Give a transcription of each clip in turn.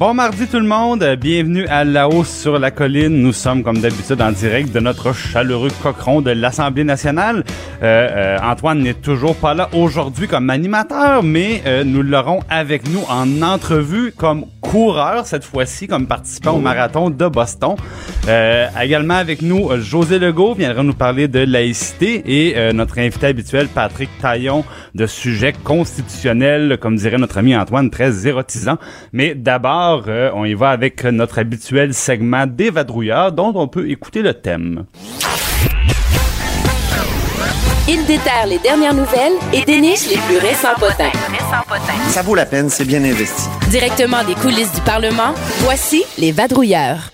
Bon mardi tout le monde, bienvenue à La Hausse sur la colline. Nous sommes comme d'habitude en direct de notre chaleureux cochon de l'Assemblée nationale. Euh, euh, Antoine n'est toujours pas là aujourd'hui comme animateur, mais euh, nous l'aurons avec nous en entrevue comme coureur cette fois-ci, comme participant au marathon de Boston. Également avec nous, José Legault viendra nous parler de laïcité et notre invité habituel, Patrick Taillon, de sujets constitutionnels, comme dirait notre ami Antoine, très érotisant. Mais d'abord, euh, on y va avec notre habituel segment des vadrouilleurs dont on peut écouter le thème. Il déterre les dernières nouvelles et déniche les plus récents potins. Ça vaut la peine, c'est bien investi. Directement des coulisses du Parlement, voici les vadrouilleurs.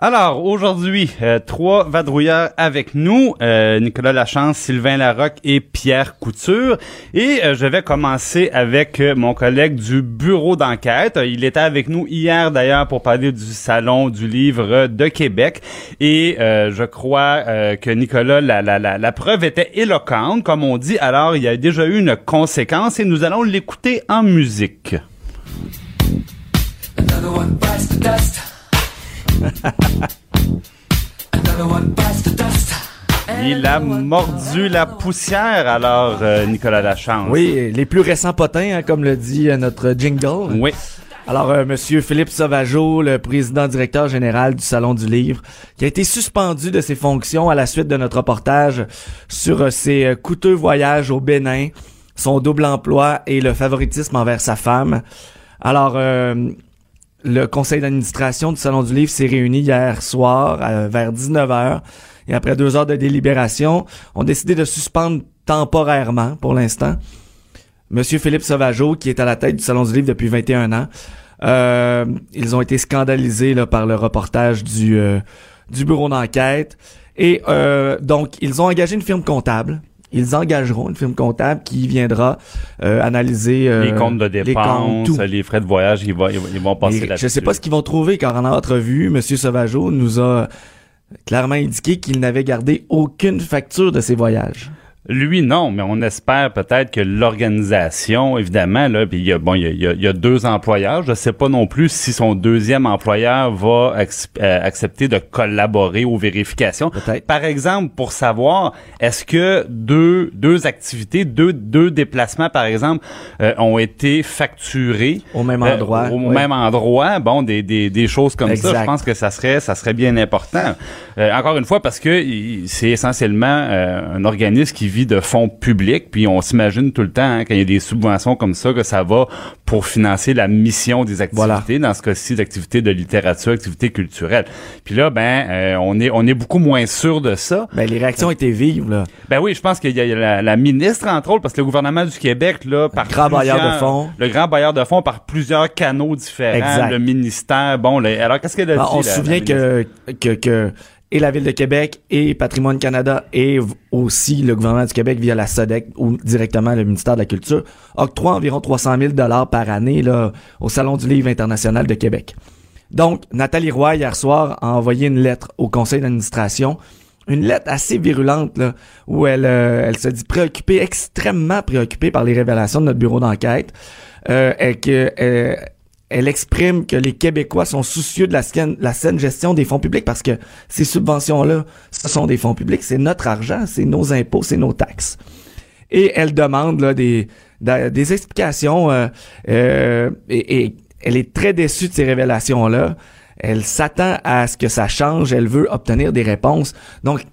Alors, aujourd'hui, euh, trois vadrouilleurs avec nous, euh, Nicolas Lachance, Sylvain Larocque et Pierre Couture. Et euh, je vais commencer avec mon collègue du bureau d'enquête. Il était avec nous hier d'ailleurs pour parler du Salon du livre de Québec. Et je crois que Nicolas, la, la, la, la, preuve était éloquente, comme on dit. Alors, il y a déjà eu une conséquence et nous allons l'écouter en musique. Il a mordu la poussière, alors, euh, Nicolas Lachance. Oui, les plus récents potins, hein, comme le dit euh, notre jingle. Oui. Alors, euh, Monsieur Philippe Sauvageau, le président directeur général du Salon du Livre, qui a été suspendu de ses fonctions à la suite de notre reportage sur ses coûteux voyages au Bénin, son double emploi et le favoritisme envers sa femme. Alors, le conseil d'administration du Salon du Livre s'est réuni hier soir vers 19h et après deux heures de délibération, ont décidé de suspendre temporairement, pour l'instant, Monsieur Philippe Sauvageau, qui est à la tête du Salon du Livre depuis 21 ans. Euh, ils ont été scandalisés par le reportage du, euh, bureau d'enquête. Et euh, donc, ils ont engagé une firme comptable ils engageront une firme comptable qui viendra euh, analyser euh, les comptes de dépenses, les, frais de voyage, ils vont, ils vont passer là-dessus. Je sais pas ce qu'ils vont trouver, car en entrevue, M. Sauvageau nous a clairement indiqué qu'il n'avait gardé aucune facture de ses voyages. Lui, non, mais on espère peut-être que l'organisation, évidemment, là, puis il y a, bon, il y a, il y a, deux employeurs. Je sais pas non plus si son deuxième employeur va euh, accepter de collaborer aux vérifications. Par exemple, pour savoir, est-ce que deux, deux activités, deux, deux déplacements, par exemple, euh, ont été facturés au même euh, endroit, au même endroit. Bon, des, des, des choses comme ça. Je pense que ça serait, ça serait bien important. encore une fois, parce que c'est essentiellement un organisme qui de fonds publics, puis on s'imagine tout le temps, hein, quand il y a des subventions comme ça, que ça va pour financer la mission des activités, dans ce cas-ci, d'activités de littérature, activités culturelles. Puis là, ben, euh, on est on est beaucoup moins sûr de ça. Ben, les réactions étaient vives, là. Ben oui, je pense qu'il y a la, ministre, entre autres, parce que le gouvernement du Québec, là, par le grand bailleur de fonds. Le grand bailleur de fonds par plusieurs canaux différents, le ministère, bon, alors qu'est-ce qu'elle a ben, dit? On se souvient que, que, que et la Ville de Québec et Patrimoine Canada et aussi le gouvernement du Québec via la SODEC ou directement le ministère de la Culture octroient environ 300 000 dollars par année là, au Salon du Livre international de Québec. Donc, Nathalie Roy, hier soir, a envoyé une lettre au conseil d'administration une lettre assez virulente là, où elle, euh, elle se dit préoccupée, extrêmement préoccupée par les révélations de notre bureau d'enquête, euh, et que euh, elle exprime que les Québécois sont soucieux de la, saine gestion des fonds publics parce que ces subventions-là, ce sont des fonds publics, c'est notre argent, c'est nos impôts, c'est nos taxes. Et elle demande des, explications euh, euh, et, elle est très déçue de ces révélations-là. Elle s'attend à ce que ça change, elle veut obtenir des réponses. Donc,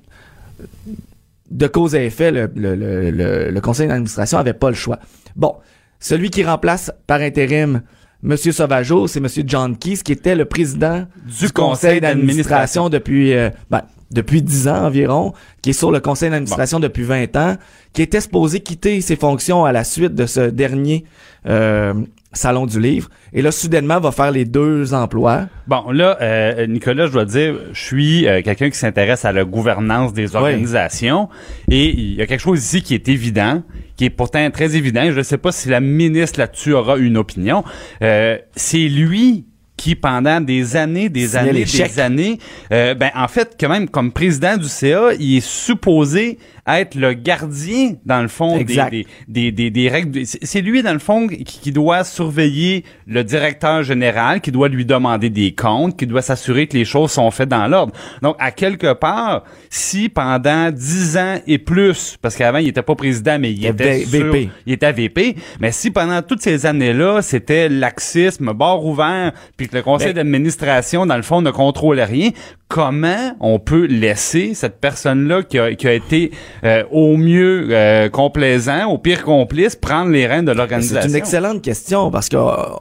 de cause à effet, le, conseil d'administration avait pas le choix. Bon, celui qui remplace par intérim Monsieur Sauvageau, c'est Monsieur John Keys, qui était le président du, conseil d'administration depuis, euh, ben, depuis 10 ans environ, qui est sur le conseil d'administration depuis 20 ans, qui était supposé quitter ses fonctions à la suite de ce dernier, euh, Salon du Livre. Et là, soudainement, va faire les deux emplois. Bon, là, euh, Nicolas, je dois dire, je suis euh, quelqu'un qui s'intéresse à la gouvernance des organisations. Et il y a quelque chose ici qui est évident, qui est pourtant très évident. Je ne sais pas si la ministre là-dessus aura une opinion. Euh, c'est lui qui pendant des années, des années, des années, euh, ben en fait, quand même, comme président du CA, il est supposé être le gardien, dans le fond, des, des, des, des, règles. C'est lui, dans le fond, qui, doit surveiller le directeur général, qui doit lui demander des comptes, qui doit s'assurer que les choses sont faites dans l'ordre. Donc, à quelque part, si pendant dix ans et plus, parce qu'avant, il était pas président, mais il était VP. il était VP, mais si pendant toutes ces années-là, c'était laxisme, bord ouvert, puis que le conseil ben d'administration, dans le fond, ne contrôlait rien, comment on peut laisser cette personne-là qui a, qui a été euh, au mieux euh, complaisant, au pire complice, prendre les rênes de l'organisation? C'est une excellente question parce que euh,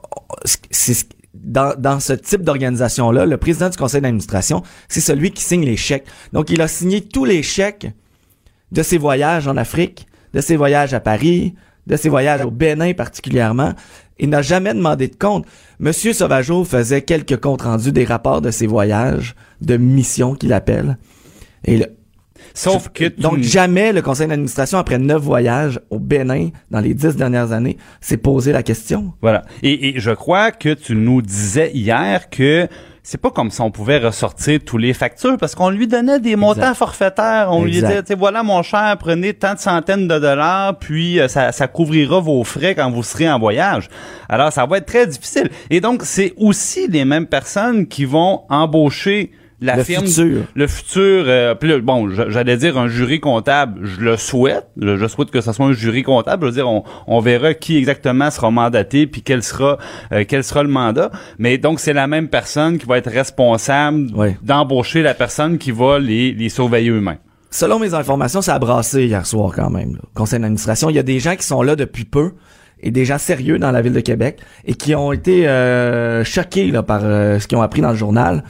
c'est dans, dans ce type d'organisation-là, le président du conseil d'administration, c'est celui qui signe les chèques. Donc, il a signé tous les chèques de ses voyages en Afrique, de ses voyages à Paris, de ses voyages au Bénin particulièrement. Il n'a jamais demandé de compte. Monsieur Sauvageau faisait quelques comptes rendus des rapports de ses voyages, de mission qu'il appelle. Et le, Sauf que donc jamais le conseil d'administration après neuf voyages au Bénin dans les dix dernières années s'est posé la question. Voilà. Et, et, je crois que tu nous disais hier que c'est pas comme si on pouvait ressortir tous les factures parce qu'on lui donnait des montants forfaitaires. On lui disait, voilà mon cher, prenez tant de centaines de dollars, puis euh, ça, ça couvrira vos frais quand vous serez en voyage. Alors ça va être très difficile. Et donc c'est aussi les mêmes personnes qui vont embaucher la le firme, futur. le futur, euh, bon, j'allais dire un jury comptable, je le souhaite, je, souhaite que ce soit un jury comptable, je veux dire, on, on verra qui exactement sera mandaté, puis quel sera, euh, quel sera le mandat, mais donc c'est la même personne qui va être responsable d'embaucher la personne qui va les, les surveiller eux-mêmes. Selon mes informations, ça a brassé hier soir quand même, là. conseil d'administration. Il y a des gens qui sont là depuis peu, et des gens sérieux dans la ville de Québec, et qui ont été euh, choqués là, par ce qu'ils ont appris dans le journal.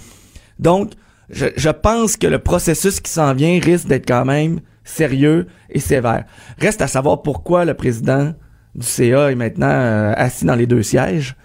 Donc, je, je pense que le processus qui s'en vient risque d'être quand même sérieux et sévère. Reste à savoir pourquoi le président du CA est maintenant euh, assis dans les deux sièges.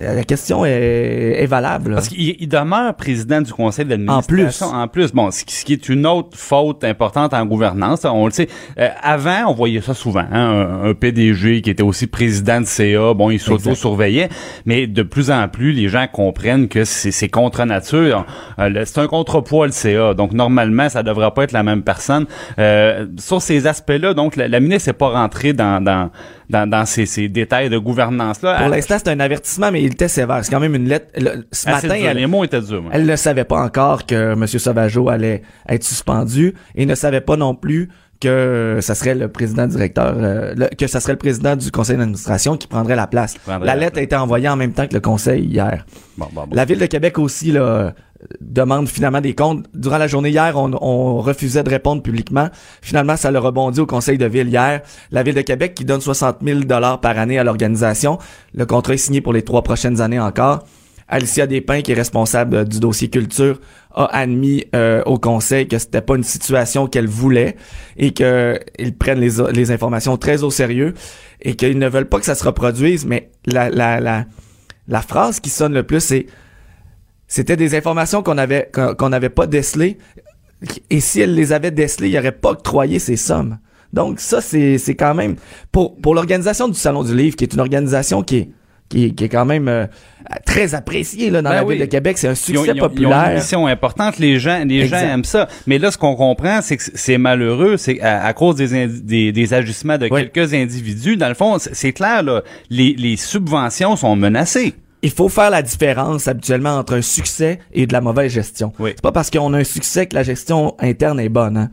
La question est, valable. Parce qu'il demeure président du conseil d'administration. En plus. En plus, bon, ce qui est une autre faute importante en gouvernance, on le sait. Euh, avant, on voyait ça souvent. Hein, un, PDG qui était aussi président de CA, bon, il s'auto-surveillait. Mais de plus en plus, les gens comprennent que c'est contre nature. Euh, c'est un contrepoids, le CA. Donc, normalement, ça devrait pas être la même personne. Euh, sur ces aspects-là, donc, la, ministre n'est pas rentrée dans, dans, dans, ces, ces détails de gouvernance-là. Pour l'instant, c'est un avertissement, mais il était sévère. C'est quand même une lettre. ce matin, elle, les mots étaient durs. Elle ne savait pas encore que M. Sauvageau allait être suspendu et ne savait pas non plus que ça serait le président directeur, euh, que ça serait le président du conseil d'administration qui prendrait la place. la, lettre a été envoyée en même temps que le conseil hier. La ville de Québec aussi là, demande finalement des comptes. Durant la journée hier, on, refusait de répondre publiquement. Finalement, ça le rebondit au conseil de ville hier. La ville de Québec qui donne 60 000 dollars par année à l'organisation. Le contrat est signé pour les trois prochaines années encore. Alicia Despins, qui est responsable du dossier culture, a admis euh, au conseil que c'était pas une situation qu'elle voulait et qu'ils prennent les, les informations très au sérieux et qu'ils ne veulent pas que ça se reproduise. Mais la, la, la phrase qui sonne le plus, c'est c'était des informations qu'on avait qu'on n'avait pas décelées. Et si elle les avait décelées, il n'y aurait pas octroyé ces sommes. Donc ça, c'est, c'est quand même... Pour, pour l'organisation du Salon du Livre, qui est une organisation qui est, qui, qui est quand même euh, très appréciée là, dans ben la ville de Québec. C'est un succès populaire. Ils une mission importante. Les gens, les gens aiment ça. Mais là, ce qu'on comprend, c'est que c'est malheureux. C'est à, cause des, des, des, ajustements de quelques individus. Dans le fond, c'est clair, là, les, les subventions sont menacées il faut faire la différence habituellement entre un succès et de la mauvaise gestion. C'est pas parce qu'on a un succès que la gestion interne est bonne. Hein.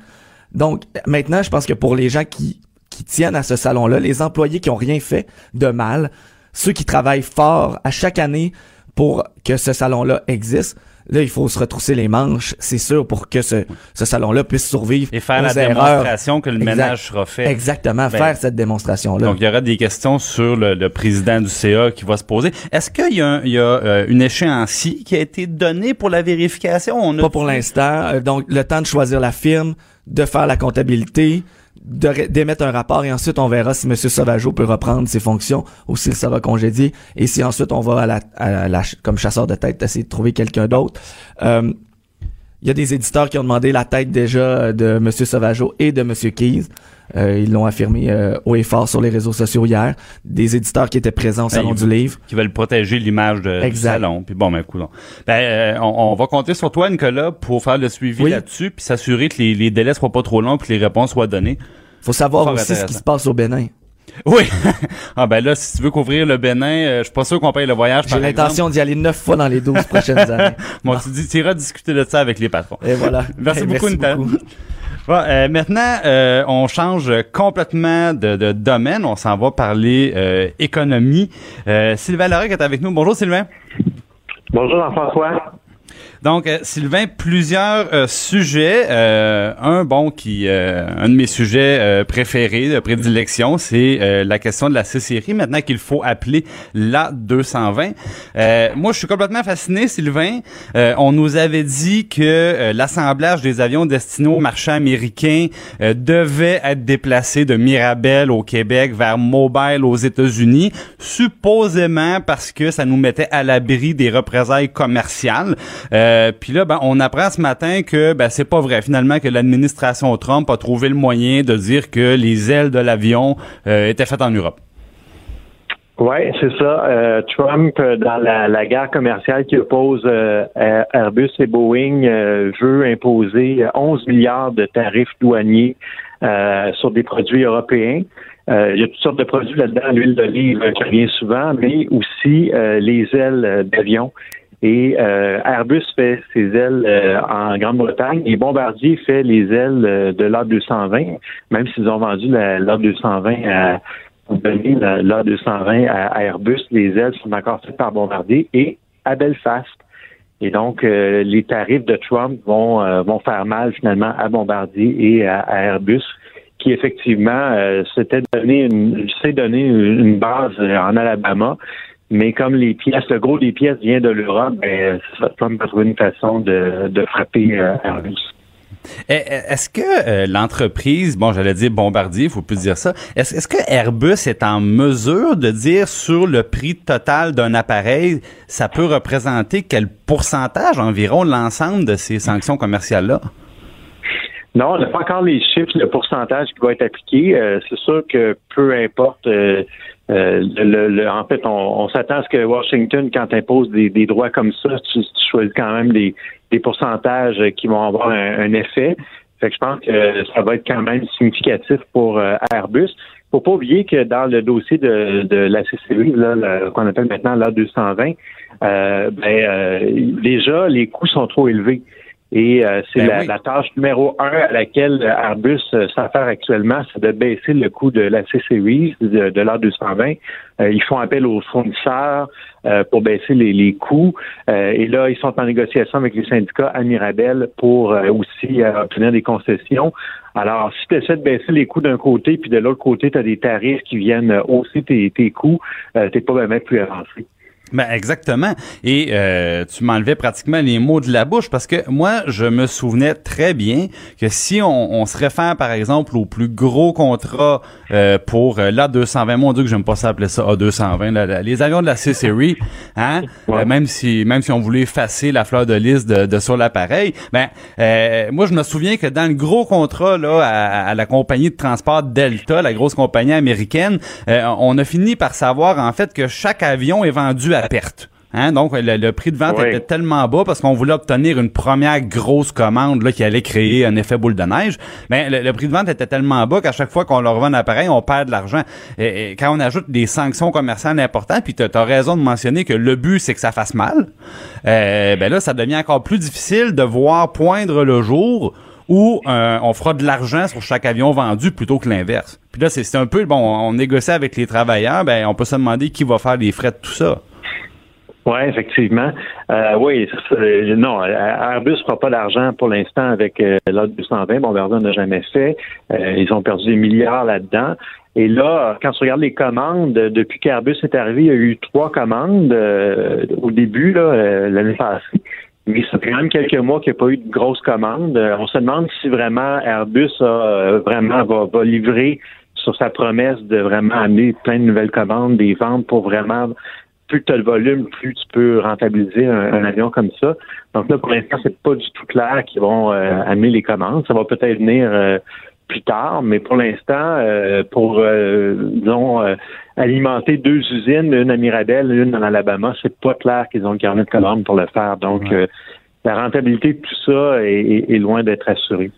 Donc maintenant, je pense que pour les gens qui, qui tiennent à ce salon-là, les employés qui ont rien fait de mal, ceux qui travaillent fort à chaque année pour que ce salon-là existe, Là, il faut se retrousser les manches, c'est sûr, pour que ce, ce salon-là puisse survivre. Et faire la démonstration que le ménage sera fait. Exactement, ben, faire cette démonstration-là. Donc, il y aura des questions sur le, président du CA qui va se poser. Est-ce qu'il y a, il y a euh, une échéancie qui a été donnée pour la vérification? On Pas pour l'instant. Euh, donc, le temps de choisir la firme, de faire la comptabilité, d'émettre un rapport et ensuite on verra si M. Sauvageau peut reprendre ses fonctions ou s'il sera congédié et si ensuite on va à la, à la- comme chasseur de tête essayer de trouver quelqu'un d'autre. Euh, il y a des éditeurs qui ont demandé la tête déjà de M. Sauvageau et de M. Keys. Euh, ils l'ont affirmé euh, haut et fort sur les réseaux sociaux hier. Des éditeurs qui étaient présents au Salon ils- du Livre. Qui veulent protéger l'image de, du salon. Puis bon, ben, cool. Ben, euh, on, on va compter sur toi, Nicolas, pour faire le suivi Oui. là-dessus, puis s'assurer que les, les délais soient pas trop longs, puis que les réponses soient données. Faut savoir aussi ce qui se passe au Bénin. Oui. ah ben là, si tu veux couvrir le Bénin, euh, je suis pas sûr qu'on paye le voyage. J'ai l'intention d'y aller neuf fois dans les 12 prochaines années. Bon, tu dis, tu iras discuter de ça avec les patrons. Et voilà. Merci beaucoup, beaucoup. Bon, euh, maintenant, euh, on change complètement de, de domaine. On s'en va parler euh, économie. Euh, Sylvain Larocque est avec nous. Bonjour, Sylvain. Bonjour Jean-François. Donc, euh, Sylvain, plusieurs euh, sujets. Euh, un, bon, qui, euh, un de mes sujets euh, préférés, de prédilection, c'est euh, la question de la C-série, maintenant qu'il faut appeler la 220. Euh, moi, je suis complètement fasciné, Sylvain. On nous avait dit que l'assemblage des avions destinés aux marchands américains devait être déplacé de Mirabel au Québec vers Mobile aux États-Unis, supposément parce que ça nous mettait à l'abri des représailles commerciales. Puis là, ben, on apprend ce matin que ben, c'est pas vrai finalement que l'administration Trump a trouvé le moyen de dire que les ailes de l'avion euh, étaient faites en Europe. Oui, c'est ça. Euh, Trump, euh, dans la, guerre commerciale qui oppose euh, Air- Airbus et Boeing, euh, veut imposer 11 milliards de tarifs douaniers euh, sur des produits européens. Euh, il y a toutes sortes de produits là-dedans, l'huile d'olive euh, qui revient souvent, mais aussi euh, les ailes euh, d'avion. Et euh, Airbus fait ses ailes euh, en Grande-Bretagne et Bombardier fait les ailes euh, de l'A220, même s'ils ont vendu la- l'A220 à pour donner la- l'A220 à, Airbus. Les ailes sont encore faites par Bombardier et à Belfast. Et donc, euh, les tarifs de Trump vont, euh, vont faire mal finalement à Bombardier et à, à Airbus, qui effectivement euh, s'était donné une, s'est donné une, base en Alabama. Mais comme les pièces, le gros des pièces vient de l'Europe, ben, ça, a trouvé une façon de, de frapper euh, Airbus. Eh, eh, Est-ce que euh, l'entreprise, bon, j'allais dire Bombardier, faut plus dire ça. Est-ce est-ce que Airbus est en mesure de dire sur le prix total d'un appareil, ça peut représenter quel pourcentage environ de l'ensemble de ces sanctions commerciales-là? Non, on n'a pas encore les chiffres, le pourcentage qui va être appliqué. Euh, c'est sûr que peu importe. euh, euh, le, le- en fait, on, on s'attend à ce que Washington, quand impose des, des droits comme ça, tu, tu choisis quand même des, des pourcentages qui vont avoir un, un effet. Fait que je pense que ça va être quand même significatif pour euh, Airbus. Faut pas oublier que dans le dossier de, de la là, le- qu'on appelle maintenant l'A220, euh, ben, euh, déjà, les coûts sont trop élevés. Et euh, c'est Ben la, oui. la tâche numéro un à laquelle Airbus euh, s'affaire actuellement, c'est de baisser le coût de la C-Series, de, de l'A220. Euh, ils font appel aux fournisseurs euh, pour baisser les, les coûts. Euh, et là, ils sont en négociation avec les syndicats à Mirabel pour euh, aussi euh, obtenir des concessions. Alors, si tu essaies de baisser les coûts d'un côté, puis de l'autre côté, tu as des tarifs qui viennent euh, hausser tes, tes coûts, euh, t'es pas vraiment plus avancé. Ben exactement. Et euh, tu m'enlevais pratiquement les mots de la bouche parce que moi, je me souvenais très bien que si on, on se réfère, par exemple, au plus gros contrat euh, pour euh, l'A220, mon Dieu que j'aime pas ça appeler ça A220, là, là, les avions de la C-Series, hein, Ouais. euh, même si même si on voulait effacer la fleur de lys de, de sur l'appareil, ben euh, moi je me souviens que dans le gros contrat là à, à la compagnie de transport Delta, la grosse compagnie américaine, euh, on a fini par savoir en fait que chaque avion est vendu à perte. Hein, donc le, le prix de vente Oui. était tellement bas parce qu'on voulait obtenir une première grosse commande là, qui allait créer un effet boule de neige. Mais le, le prix de vente était tellement bas qu'à chaque fois qu'on leur vend un appareil, on perd de l'argent. Et, et quand on ajoute des sanctions commerciales importantes, puis tu as raison de mentionner que le but c'est que ça fasse mal, euh, ben là ça devient encore plus difficile de voir poindre le jour où euh, on fera de l'argent sur chaque avion vendu plutôt que l'inverse. Puis là c'est c'est un peu bon, on négocie avec les travailleurs, ben on peut se demander qui va faire les frais de tout ça. Oui, effectivement. Euh, oui, c'est- non, Airbus ne fera pas d'argent pour l'instant avec euh, l'A220. Bombardier n'a jamais fait. Euh, ils ont perdu des milliards là-dedans. Et là, quand tu regardes les commandes, euh, depuis qu'Airbus est arrivé, il y a eu trois commandes euh, au début, là, euh, l'année passée. Mais ça fait même quelques mois qu'il n'y a pas eu de grosses commandes. Euh, on se demande si vraiment Airbus a, euh, vraiment va, va livrer sur sa promesse de vraiment amener plein de nouvelles commandes, des ventes pour vraiment plus tu as le volume, plus tu peux rentabiliser un, avion comme ça. Donc là, pour l'instant, c'est pas du tout clair qu'ils vont euh, amener les commandes. Ça va peut-être venir euh, plus tard, mais pour l'instant, euh, pour disons alimenter deux usines, une à Mirabel, une en Alabama, c'est pas clair qu'ils ont le carnet de commandes pour le faire. Donc la rentabilité de tout ça est loin d'être assurée.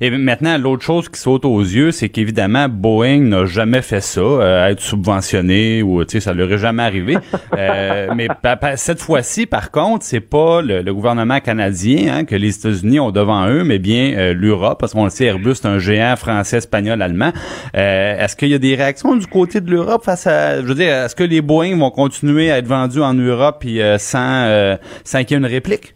Et maintenant, l'autre chose qui saute aux yeux, c'est qu'évidemment, Boeing n'a jamais fait ça, euh, être subventionné ou tu sais, ça leur est jamais arrivé. euh, mais cette fois-ci, par contre, c'est pas le, gouvernement canadien hein, que les États-Unis ont devant eux, mais bien euh, l'Europe, parce qu'on le sait, Airbus c'est un géant français, espagnol, allemand. Euh, est-ce qu'il y a des réactions du côté de l'Europe face à, je veux dire, est-ce que les Boeing vont continuer à être vendus en Europe puis sans sans qu'il y ait une réplique?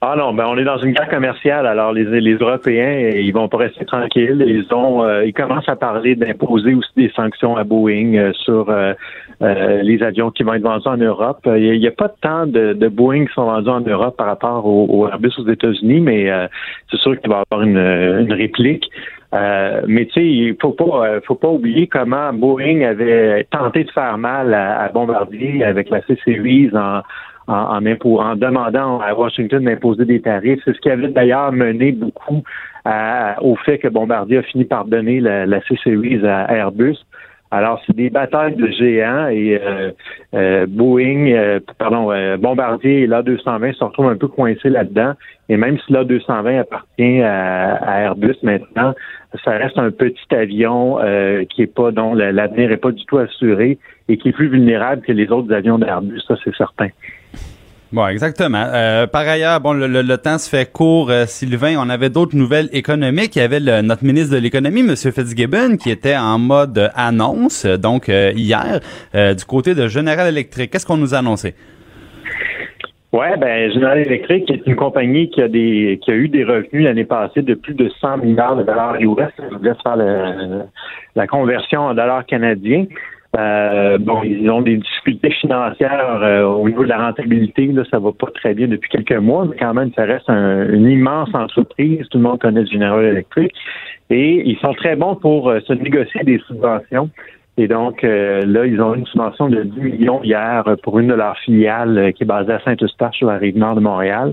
Ah non, ben on est dans une guerre commerciale. Alors les, les Européens, ils vont pas rester tranquilles. Ils ont, euh, ils commencent à parler d'imposer aussi des sanctions à Boeing euh, sur euh, les avions qui vont être vendus en Europe. Il n'y a, pas tant de, de, Boeing qui sont vendus en Europe par rapport au, Airbus aux États-Unis, mais c'est sûr qu'il va y avoir une, une réplique. mais tu sais, il faut pas, faut pas oublier comment Boeing avait tenté de faire mal à, à Bombardier avec la C-Series en en, en, demandant à Washington d'imposer des tarifs. C'est ce qui avait d'ailleurs mené beaucoup au fait que Bombardier a fini par donner la, la C-Series à Airbus. Alors, c'est des batailles de géants et euh, euh, Boeing, euh, pardon, Bombardier et l'A220 se retrouvent un peu coincés là-dedans. Et même si l'A220 appartient à, Airbus maintenant, ça reste un petit avion qui est pas dont l'avenir est pas du tout assuré et qui est plus vulnérable que les autres avions d'Airbus, ça c'est certain. Bon, exactement. Euh, par ailleurs, bon, le, temps se fait court, euh, Sylvain. On avait d'autres nouvelles économiques. Il y avait notre ministre de l'économie, M. Fitzgibbon, qui était en mode annonce, donc euh, hier, du côté de General Electric. Qu'est-ce qu'on nous a annoncé? Ouais, ben General Electric est une compagnie qui a des qui a eu des revenus l'année passée de plus de 100 milliards de dollars US. Je vous laisse faire la conversion en dollars canadiens. Euh, bon, ils ont des difficultés financières euh, au niveau de la rentabilité. Là, ça va pas très bien depuis quelques mois, mais quand même, ça reste une immense entreprise. Tout le monde connaît General Electric. Et ils sont très bons pour euh, se négocier des subventions. Et donc, là, ils ont une subvention de 10 millions hier pour une de leurs filiales qui est basée à Saint-Eustache, sur la rive nord de Montréal.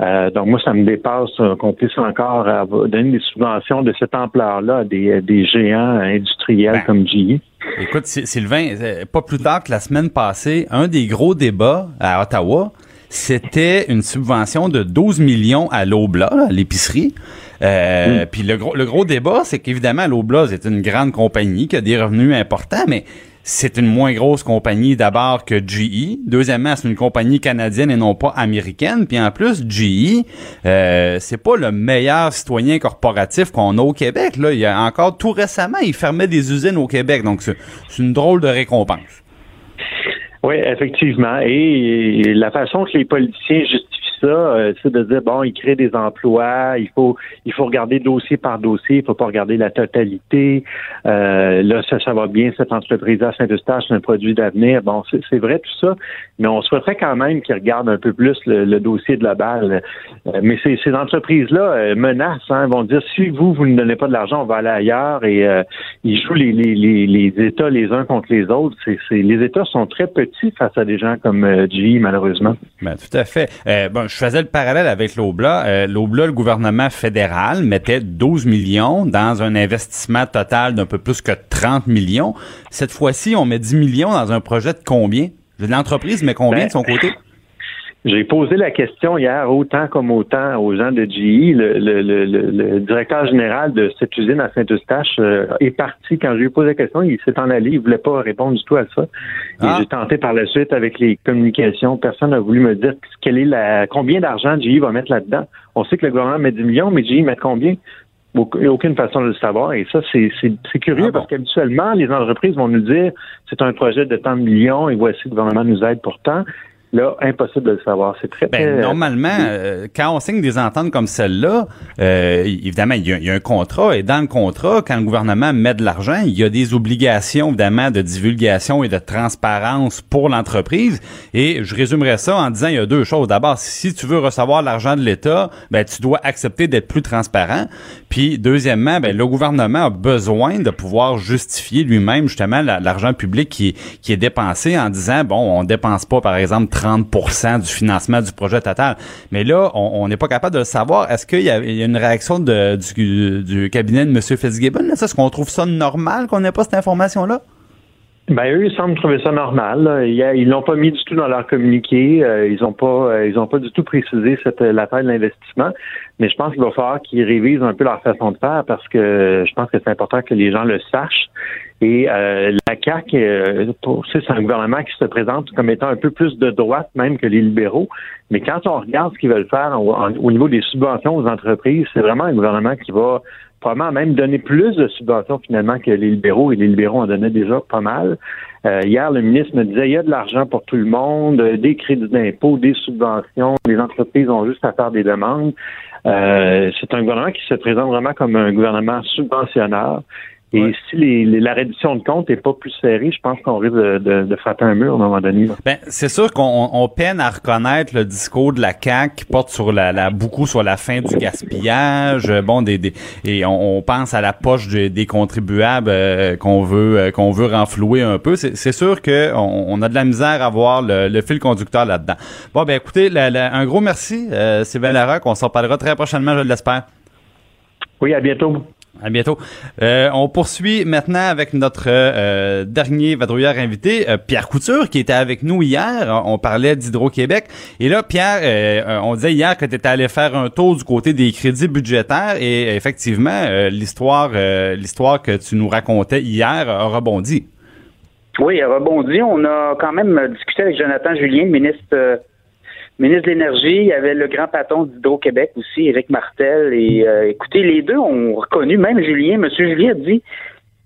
Euh, donc moi, ça me dépasse euh, qu'on puisse encore donner des subventions de cette ampleur-là à des, des géants industriels ben, comme GE. Écoute, Sylvain, euh, pas plus tard que la semaine passée, un des gros débats à Ottawa, c'était une subvention de 12 millions à l'Obla, l'épicerie. Euh, Puis le gros, le gros débat, c'est qu'évidemment, l'Obla, c'est une grande compagnie qui a des revenus importants, mais c'est une moins grosse compagnie d'abord que GE. Deuxièmement, c'est une compagnie canadienne et non pas américaine. Puis en plus, GE, euh, c'est pas le meilleur citoyen corporatif qu'on a au Québec. Là, il y a encore tout récemment, il fermait des usines au Québec. Donc c'est une drôle de récompense. Oui, effectivement. Et la façon que les politiciens justifient ça, euh, c'est de dire bon, il crée des emplois, il faut il faut regarder dossier par dossier, il faut pas regarder la totalité. Euh, là, ça, ça va bien cette entreprise à Saint-Eustache, c'est un produit d'avenir. Bon, c'est vrai tout ça, mais on souhaiterait quand même qu'ils regardent un peu plus le, dossier balle. Euh, mais ces, ces entreprises-là menacent, hein, vont dire si vous vous ne donnez pas de l'argent, on va aller ailleurs et ils jouent les, les, les, les, États les uns contre les autres. C'est les États sont très petits face à des gens comme GE, malheureusement. Ben, tout à fait. bon, je faisais le parallèle avec l'Obla. Euh, L'Obla, le gouvernement fédéral mettait 12 millions dans un investissement total d'un peu plus que 30 millions. Cette fois-ci, on met 10 millions dans un projet de combien? L'entreprise met combien de son ben, côté? J'ai posé la question hier, autant comme autant, aux gens de GE. Le, directeur général de cette usine à Saint-Eustache euh, est parti. Quand je lui ai posé la question, il s'est en allé. Il voulait pas répondre du tout à ça. Et ah. j'ai tenté par la suite avec les communications. Personne n'a voulu me dire quelle est la, combien d'argent GE va mettre là-dedans. On sait que le gouvernement met 10 millions, mais GE met combien? Aucune façon de le savoir. Et ça, c'est curieux ah parce qu'habituellement, les entreprises vont nous dire c'est un projet de tant de millions et voici le gouvernement nous aide pour tant. Là, impossible de le savoir. C'est très, ben, très normalement, euh, quand on signe des ententes comme celle-là, euh, évidemment, il y, a, il y, a, un contrat et dans le contrat, quand le gouvernement met de l'argent, il y a des obligations évidemment de divulgation et de transparence pour l'entreprise. Et je résumerai ça en disant il y a deux choses. D'abord, si tu veux recevoir l'argent de l'État, ben tu dois accepter d'être plus transparent. Puis deuxièmement, ben le gouvernement a besoin de pouvoir justifier lui-même justement l'argent public qui, qui est dépensé en disant bon, on dépense pas par exemple 30 du financement du projet total. Mais là, on n'est pas capable de le savoir. Est-ce qu'il y, a une réaction du, cabinet de M. Fitzgibbon? Est-ce qu'on trouve ça normal qu'on n'ait pas cette information-là? Ben eux, ils semblent trouver ça normal. Ils l'ont pas mis du tout dans leur communiqué. Euh, ils ont pas, euh, ils pas du tout précisé la taille de l'investissement. Mais je pense qu'il va falloir qu'ils révisent un peu leur façon de faire parce que je pense que c'est important que les gens le sachent. Et euh, la CAQ, euh, c'est un gouvernement qui se présente comme étant un peu plus de droite même que les libéraux. Mais quand on regarde ce qu'ils veulent faire au, niveau des subventions aux entreprises, c'est vraiment un gouvernement qui va probablement même donner plus de subventions finalement que les libéraux, et les libéraux en donnaient déjà pas mal. Euh, hier, le ministre me disait il y a de l'argent pour tout le monde, des crédits d'impôt, des subventions, les entreprises ont juste à faire des demandes. c'est un gouvernement qui se présente vraiment comme un gouvernement subventionneur. Et si les, la réduction de compte n'est pas plus serrée, je pense qu'on risque de, de, de, frapper un mur à un moment donné. Ben, c'est sûr qu'on on peine à reconnaître le discours de la CAQ qui porte sur la, la beaucoup sur la fin du gaspillage, euh, bon des, des et on, pense à la poche des, contribuables euh, qu'on veut euh, qu'on veut renflouer un peu. C'est sûr que on, a de la misère à voir le, fil conducteur là-dedans. Bon ben écoutez, un gros merci euh, Sylvain Larocque, on s'en parlera très prochainement, je l'espère. Oui, à bientôt. À bientôt. Euh, on poursuit maintenant avec notre euh, dernier vadrouilleur invité, euh, Pierre Couture, qui était avec nous hier. On parlait d'Hydro-Québec. Et là, Pierre, on disait hier que tu étais allé faire un tour du côté des crédits budgétaires et effectivement, l'histoire l'histoire que tu nous racontais hier a rebondi. Oui, a rebondi. On a quand même discuté avec Jonathan Julien, ministre ministre de l'Énergie, il y avait le grand patron d'Hydro-Québec aussi, Éric Martel. Et euh, écoutez, les deux ont reconnu, même Julien, M. Julien a dit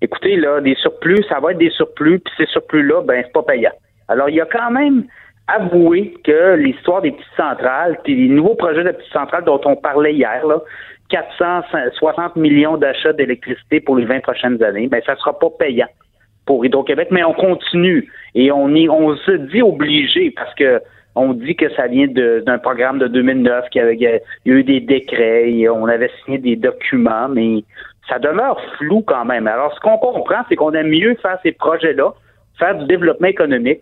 écoutez, là, des surplus, ça va être des surplus, puis ces surplus-là, ben, c'est pas payant. Alors, il a quand même avoué que l'histoire des petites centrales, les nouveaux projets de petites centrales dont on parlait hier, là, 460 millions d'achats d'électricité pour les 20 prochaines années, ben, ça sera pas payant pour Hydro-Québec, mais on continue et on se dit obligé parce que on dit que ça vient d'un programme de 2009, qu'il y, avait, il y a eu des décrets, on avait signé des documents, mais ça demeure flou quand même. Alors, ce qu'on comprend, c'est qu'on aime mieux faire ces projets-là, faire du développement économique.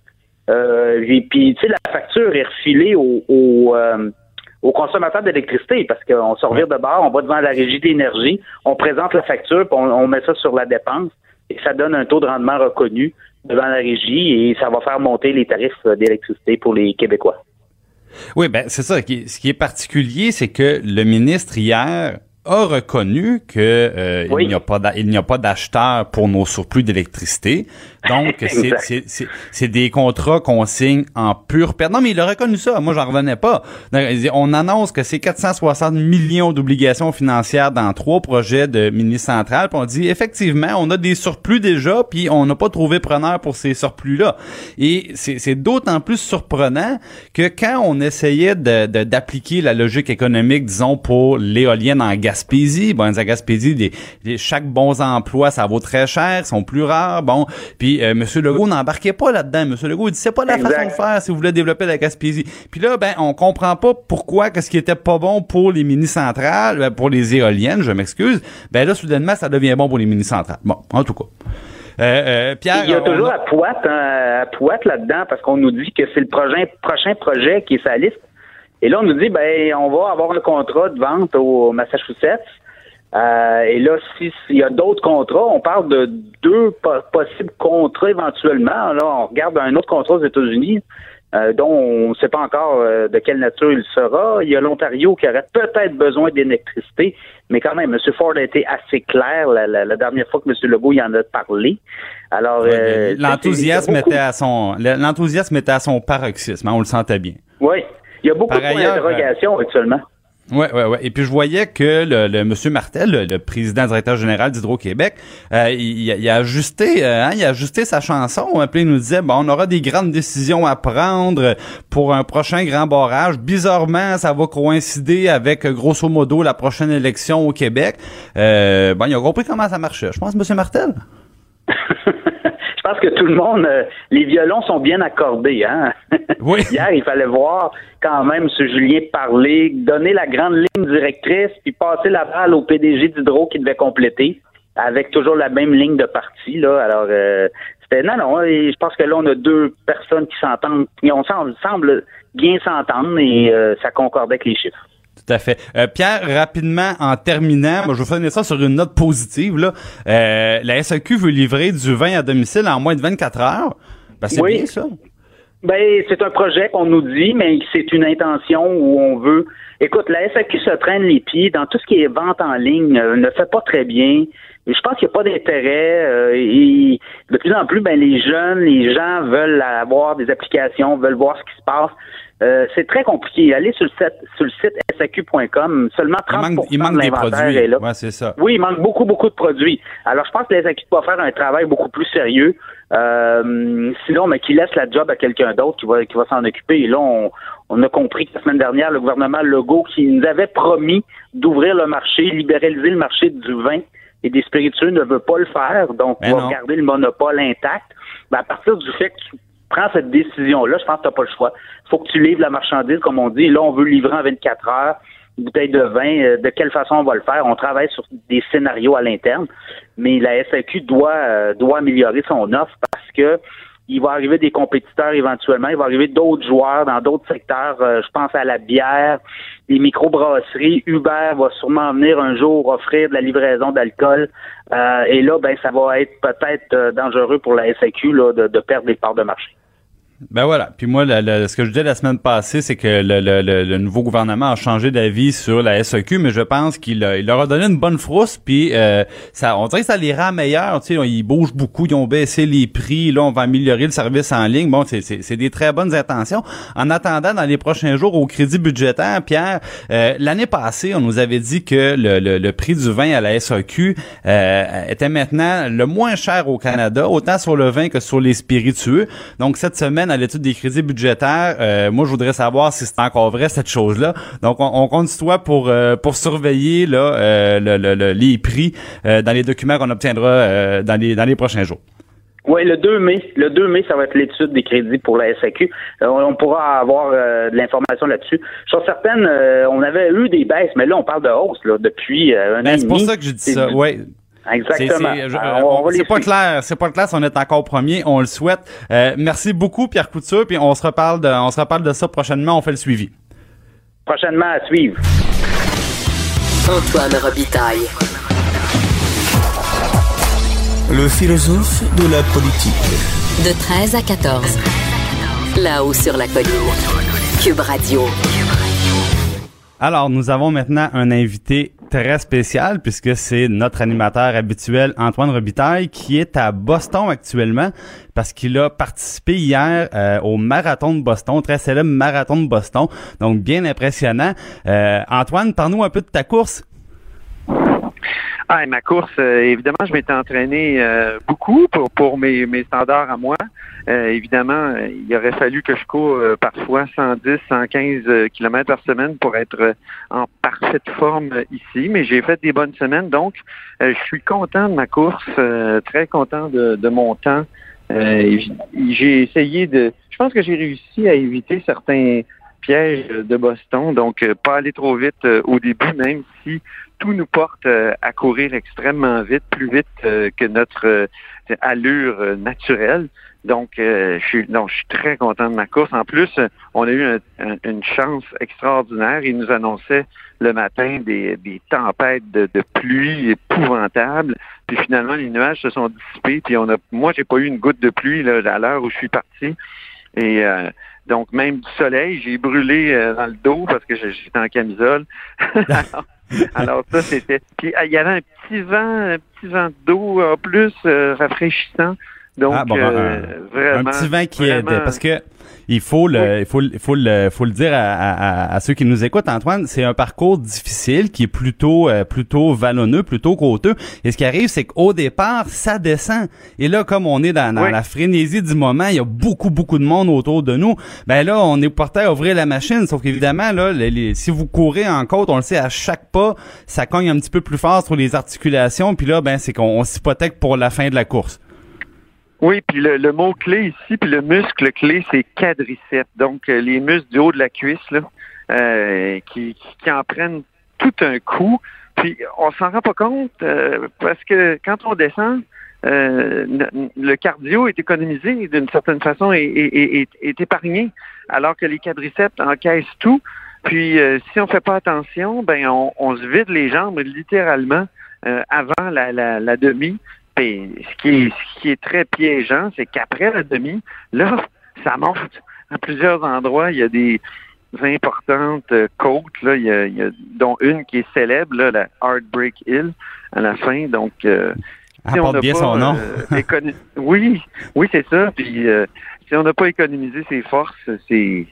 Euh, et puis, tu sais, la facture est refilée aux au, euh, consommateurs d'électricité parce qu'on se revient de bord, on va devant la régie d'énergie, on présente la facture, puis on met ça sur la dépense et ça donne un taux de rendement reconnu devant la régie et ça va faire monter les tarifs d'électricité pour les Québécois. Oui, ben c'est ça. Ce qui est particulier, c'est que le ministre hier a reconnu que euh, il n'y a pas il n'y a pas d'acheteur pour nos surplus d'électricité. Donc c'est des contrats qu'on signe en pure perte. Non mais il a reconnu ça. Moi j'en revenais pas. On annonce que c'est 460 millions d'obligations financières dans trois projets de mini centrale. Puis on dit effectivement on a des surplus déjà puis on n'a pas trouvé preneur pour ces surplus là. Et c'est d'autant plus surprenant que quand on essayait de d'appliquer la logique économique disons pour l'éolienne en gaz Gaspésie. Bon, à Gaspésie, chaque bon emploi, ça vaut très cher, sont plus rares. Bon, puis euh, M. Legault n'embarquait pas là-dedans. M. Legault, il dit c'est pas la façon de faire si vous voulez développer la Gaspésie. Puis là, ben, on comprend pas pourquoi qu'est-ce qui était pas bon pour les mini-centrales, ben, pour les éoliennes, je m'excuse. Ben là, soudainement, ça devient bon pour les mini-centrales. Bon, en tout cas. Euh, euh, Pierre, il y a toujours à Poite, hein, à là-dedans, parce qu'on nous dit que c'est le prochain, prochain projet qui est sa liste. Et là, on nous dit, ben, on va avoir un contrat de vente au Massachusetts. Euh, et là, s'il y a d'autres contrats, on parle de deux possibles contrats éventuellement. Là, on regarde un autre contrat aux États-Unis, euh, dont on ne sait pas encore euh, de quelle nature il sera. Il y a l'Ontario qui aurait peut-être besoin d'électricité, mais quand même, M. Ford a été assez clair la, dernière fois que M. Legault y en a parlé. Alors, l'enthousiasme était à son l'enthousiasme était à son paroxysme, hein, on le sentait bien. Oui, il y a beaucoup d'interrogations actuellement. Ouais, ouais, ouais. Et puis je voyais que le, le monsieur Martel, le, le président directeur général d'Hydro-Québec, euh, il, il a ajusté, euh, hein, il a ajusté sa chanson. Puis il nous disait, bon, on aura des grandes décisions à prendre pour un prochain grand barrage. Bizarrement, ça va coïncider avec grosso modo la prochaine élection au Québec. Euh, bon, il a compris comment ça marchait. Je pense, monsieur Martel? Je pense que tout le monde, euh, les violons sont bien accordés. Hein? Oui. Hier, il fallait voir quand même ce Julien parler, donner la grande ligne directrice, puis passer la balle au PDG d'Hydro qui devait compléter, avec toujours la même ligne de parti. Là. Alors, euh, c'était non, non. et je pense que là, on a deux personnes qui s'entendent, qui on semble, bien s'entendre, et euh, ça concordait avec les chiffres. Tout à fait. Euh, Pierre, rapidement, en terminant, moi, je vais finir ça sur une note positive. Là. Euh, la SAQ veut livrer du vin à domicile en moins de 24 heures. Ben, c'est Oui. bien ça. Ben, c'est un projet qu'on nous dit, mais c'est une intention où on veut. Écoute, la SAQ se traîne les pieds dans tout ce qui est vente en ligne, euh, ne fait pas très bien. Je pense qu'il n'y a pas d'intérêt. euh, et de plus en plus, ben, les jeunes, les gens veulent avoir des applications, veulent voir ce qui se passe. Euh, c'est très compliqué. Allez sur le site, sur le site SAQ.com, seulement Il 30 manque, il manque de des l'inventaire produits. est là. Ouais, c'est ça. Oui, il manque beaucoup, beaucoup de produits. Alors, je pense que les SAQ doivent faire un travail beaucoup plus sérieux. Euh, sinon, mais qui laisse la job à quelqu'un d'autre qui va, qui va s'en occuper. Et là, on, on a compris que la semaine dernière, le gouvernement Legault, qui nous avait promis d'ouvrir le marché, libéraliser le marché du vin et des spiritueux, ne veut pas le faire. Donc, Ben on va non. garder le monopole intact. Ben, à partir du fait que tu prends cette décision-là, je pense que tu n'as pas le choix. Faut que tu livres la marchandise, comme on dit. Là, on veut livrer en 24 heures une bouteille de vin. Euh, De quelle façon on va le faire? On travaille sur des scénarios à l'interne, mais la SAQ doit, euh, doit améliorer son offre parce que il va arriver des compétiteurs éventuellement, il va arriver d'autres joueurs dans d'autres secteurs. Euh, je pense à la bière, les microbrasseries. Uber va sûrement venir un jour offrir de la livraison d'alcool. Euh, et là, ben, ça va être peut-être euh, dangereux pour la SAQ là, de, de perdre des parts de marché. Ben voilà. Puis moi, ce que je disais la semaine passée, c'est que le, le- nouveau gouvernement a changé d'avis sur la SEQ, mais je pense qu'il il leur a donné une bonne frousse, puis euh, ça, on dirait que ça les rend meilleurs. Tu sais, ils bougent beaucoup, ils ont baissé les prix. Là, on va améliorer le service en ligne. Bon, c'est- des très bonnes intentions. En attendant, dans les prochains jours, au crédit budgétaire, Pierre, euh, l'année passée, on nous avait dit que le, prix du vin à la SAQ euh, était maintenant le moins cher au Canada, autant sur le vin que sur les spiritueux. Donc cette semaine, à l'étude des crédits budgétaires, euh, moi je voudrais savoir si c'est encore vrai cette chose-là. Donc on, on compte sur toi pour euh, pour surveiller là euh, le- le- le- les prix euh, dans les documents qu'on obtiendra euh, dans les dans les prochains jours. Oui, le 2 mai. Le 2 mai, ça va être l'étude des crédits pour la SAQ. Euh, on pourra avoir euh, de l'information là-dessus. Je suis certaine, euh, on avait eu des baisses, mais là, on parle de hausse là, depuis euh, un an Ben, c'est pour ça que je dis ça. Ouais. C'est- Exactement. c'est- pas clair, c'est pas clair si on est encore premier, on le souhaite. Euh, merci beaucoup Pierre Couture, puis on se reparle de, on se reparle de ça prochainement, on fait le suivi. Prochainement à suivre. Antoine Robitaille. Le philosophe de la politique. De 13 à 14. Là-haut sur la colline. Cube Radio. Alors, nous avons maintenant un invité très spécial puisque c'est notre animateur habituel Antoine Robitaille qui est à Boston actuellement parce qu'il a participé hier euh, au marathon de Boston, très célèbre marathon de Boston, donc bien impressionnant. Euh, Antoine, parle-nous un peu de ta course. Ah, ma course, euh, évidemment, je m'étais entraîné euh, beaucoup pour, pour mes, mes standards à moi. Euh, évidemment, euh, il aurait fallu que je cours euh, parfois 110, 115 euh, kilomètres par semaine pour être euh, en parfaite forme ici, mais j'ai fait des bonnes semaines, donc je suis content de ma course, très content de, de mon temps. J'ai essayé de... Je pense que j'ai réussi à éviter certains pièges de Boston, donc pas aller trop vite au début, même si tout nous porte euh, à courir extrêmement vite, plus vite euh, que notre euh, allure naturelle. Donc, je suis je suis très content de ma course. En plus, on a eu un- un- une chance extraordinaire. Ils nous annonçaient le matin des, des tempêtes de, de pluie épouvantables. Puis finalement, les nuages se sont dissipés. Puis on a, moi, j'ai pas eu une goutte de pluie là, à l'heure où je suis parti. Et euh, donc, même du soleil, j'ai brûlé euh, dans le dos parce que j'étais en camisole. alors ça, c'était... Puis ah, il y avait un petit vent, un petit vent d'eau en plus, euh, rafraîchissant. Donc, Ah, bon, euh, un, vraiment, un petit vin qui vraiment- aide. Parce que il faut le, il faut, le- il faut le, faut le dire à, à- à ceux qui nous écoutent, Antoine, c'est un parcours difficile qui est plutôt, euh, plutôt vallonneux, plutôt côteux. Et ce qui arrive, c'est qu'au départ, ça descend. Et là, comme on est dans, dans Oui. la frénésie du moment, il y a beaucoup, beaucoup de monde autour de nous. Ben là, on est porté à ouvrir la machine. Sauf qu'évidemment, là, les- les- si vous courez en côte, on le sait, à chaque pas, ça cogne un petit peu plus fort sur les articulations. Puis là, ben, c'est qu'on on s'hypothèque pour la fin de la course. Oui, puis le, le mot clé ici, puis le muscle clé, c'est quadriceps. Donc, euh, les muscles du haut de la cuisse, là, euh, qui, qui, en prennent tout un coup. Puis, on s'en rend pas compte euh, parce que quand on descend, euh, le cardio est économisé d'une certaine façon et est, est, est épargné, alors que les quadriceps encaissent tout. Puis, euh, si on fait pas attention, ben on, on se vide les jambes littéralement euh, avant la, la, la demi. Puis, ce qui est, ce qui est très piégeant, c'est qu'après la demi, là, ça monte à plusieurs endroits. Il y a des importantes euh, côtes, là, il y a, il y a- dont une qui est célèbre, là, la Heartbreak Hill, à la fin. Donc, euh, si on bien pas, son nom. euh, oui, oui, c'est ça. Puis euh, si on n'a pas économisé ses forces, c'est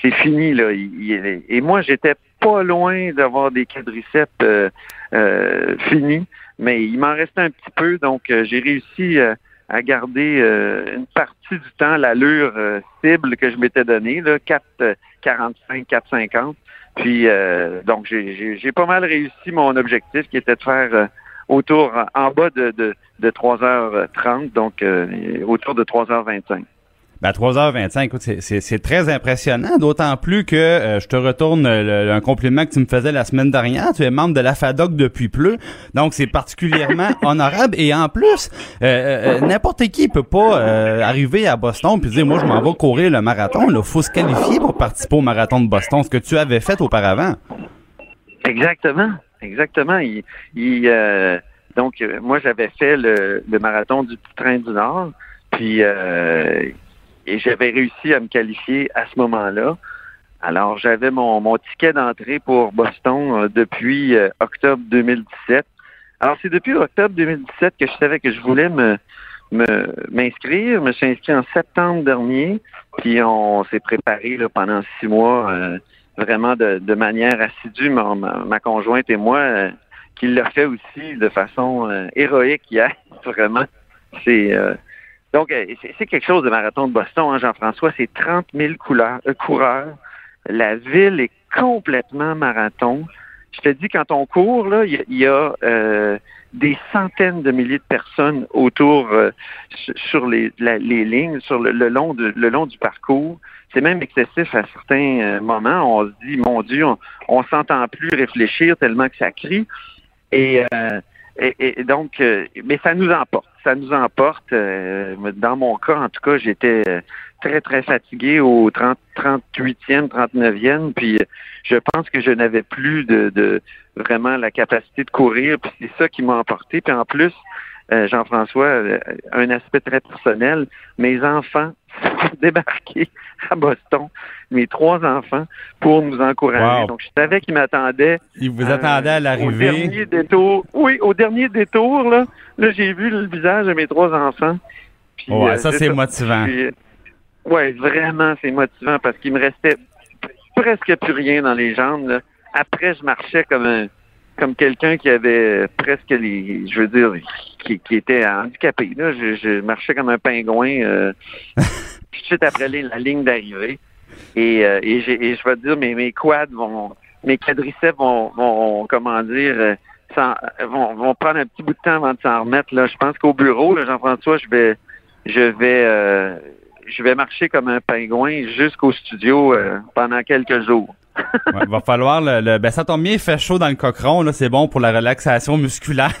c'est fini là. Il- il- et moi, j'étais pas loin d'avoir des quadriceps euh, euh, finis, mais il m'en restait un petit peu, donc euh, j'ai réussi euh, à garder euh, une partie du temps l'allure cible que je m'étais donnée, là, 4 euh, 45, 4,50. Puis euh, donc j'ai- pas mal réussi mon objectif qui était de faire autour en bas de, de, de 3h30, donc autour de 3h25. Ben, à 3h25, écoute, c'est- très impressionnant, d'autant plus que euh, je te retourne le- un compliment que tu me faisais la semaine dernière. Tu es membre de la FADOC depuis peu, donc c'est particulièrement honorable. Et en plus, euh, euh, n'importe qui peut pas arriver à Boston puis dire, moi, je m'en vais courir le marathon. Il faut se qualifier pour participer au marathon de Boston, ce que tu avais fait auparavant. Exactement, exactement. Il, il, donc, moi, j'avais fait le, le marathon du Petit Train du Nord, puis euh, et j'avais réussi à me qualifier à ce moment-là. Alors, j'avais mon, ticket d'entrée pour Boston euh, depuis euh, octobre 2017. Alors, c'est depuis octobre 2017 que je savais que je voulais me m'inscrire. Je me suis inscrit en septembre dernier, puis on s'est préparé pendant six mois euh, vraiment de, manière assidue, ma, conjointe et moi, qui l'a fait aussi de façon héroïque hier, vraiment. C'est donc euh, c'est quelque chose de marathon de Boston, hein, Jean-François. C'est 30 000 couleurs, euh, coureurs. La ville est complètement marathon. Je te dis, quand on court, là, il y a, euh, des centaines de milliers de personnes autour euh, sur- sur les, la- les lignes, sur le, le long de, le long du parcours. C'est même excessif à certains euh, moments. On se dit, mon Dieu, on, on s'entend plus réfléchir tellement que ça crie. Et, euh, et, et donc, euh, mais ça nous emporte. Ça nous emporte. euh, dans mon cas, en tout cas, j'étais euh, très, très fatigué au 30, 38e, 39e. Puis euh, je pense que je n'avais plus de, de vraiment la capacité de courir. Puis c'est ça qui m'a emporté. Puis en plus, euh, Jean-François, euh, un aspect très personnel, mes enfants sont débarqués à Boston, mes trois enfants, pour nous encourager. Wow. Donc, je savais qu'ils m'attendaient Il vous euh, attendait à Au l'arrivée. dernier détour. Oui, au dernier détour, là, là j'ai vu le visage de mes trois enfants. Puis, Ouais, euh, ça, c'est motivant. Euh, ouais, vraiment, c'est motivant parce qu'il me restait presque plus rien dans les jambes. là. Après, je marchais comme un comme quelqu'un qui avait presque les je veux dire qui, qui était handicapé. Là. Je, je marchais comme un pingouin euh, tout de suite après la ligne d'arrivée. Et, euh, et, je vais te dire, mes, mes quads vont mes quadriceps vont, vont comment dire euh, vont, vont prendre un petit bout de temps avant de s'en remettre. Là. Je pense qu'au bureau, Jean-François, je vais je vais euh, je vais marcher comme un pingouin jusqu'au studio pendant quelques jours. Ouais, va falloir le, le- ben ça tombe bien, il fait chaud dans le cochon là, c'est bon pour la relaxation musculaire.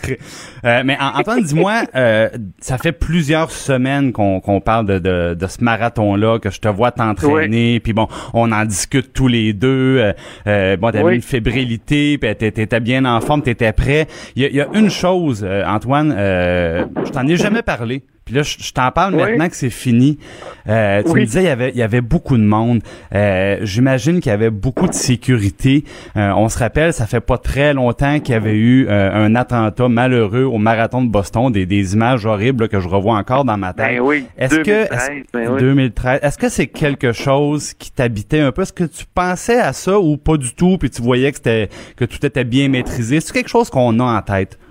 Euh, mais An- Antoine, dis-moi, euh, ça fait plusieurs semaines qu'on qu'on parle de, de, de ce marathon là, que je te vois t'entraîner, puis bon, on en discute tous les deux. Euh, euh, bon, t'avais Oui. une fébrilité, puis t'é- t'étais bien en forme, t'étais prêt. Il y a, il y a une chose, euh, Antoine, euh, je t'en ai jamais parlé. Puis là, je, t'en parle Oui. maintenant que c'est fini. Euh, tu Oui. me disais, il y avait, il y avait beaucoup de monde. Euh, J'imagine qu'il y avait beaucoup de sécurité. Euh, on se rappelle, ça fait pas très longtemps qu'il y avait eu un attentat malheureux au marathon de Boston, des, des images horribles là, que je revois encore dans ma tête. Ben oui, Est-ce que 2013, est-ce- ben oui. 2013, est-ce que c'est quelque chose qui t'habitait un peu? Est-ce que tu pensais à ça ou pas du tout Puis tu voyais que c'était que tout était bien maîtrisé? C'est quelque chose qu'on a en tête Ben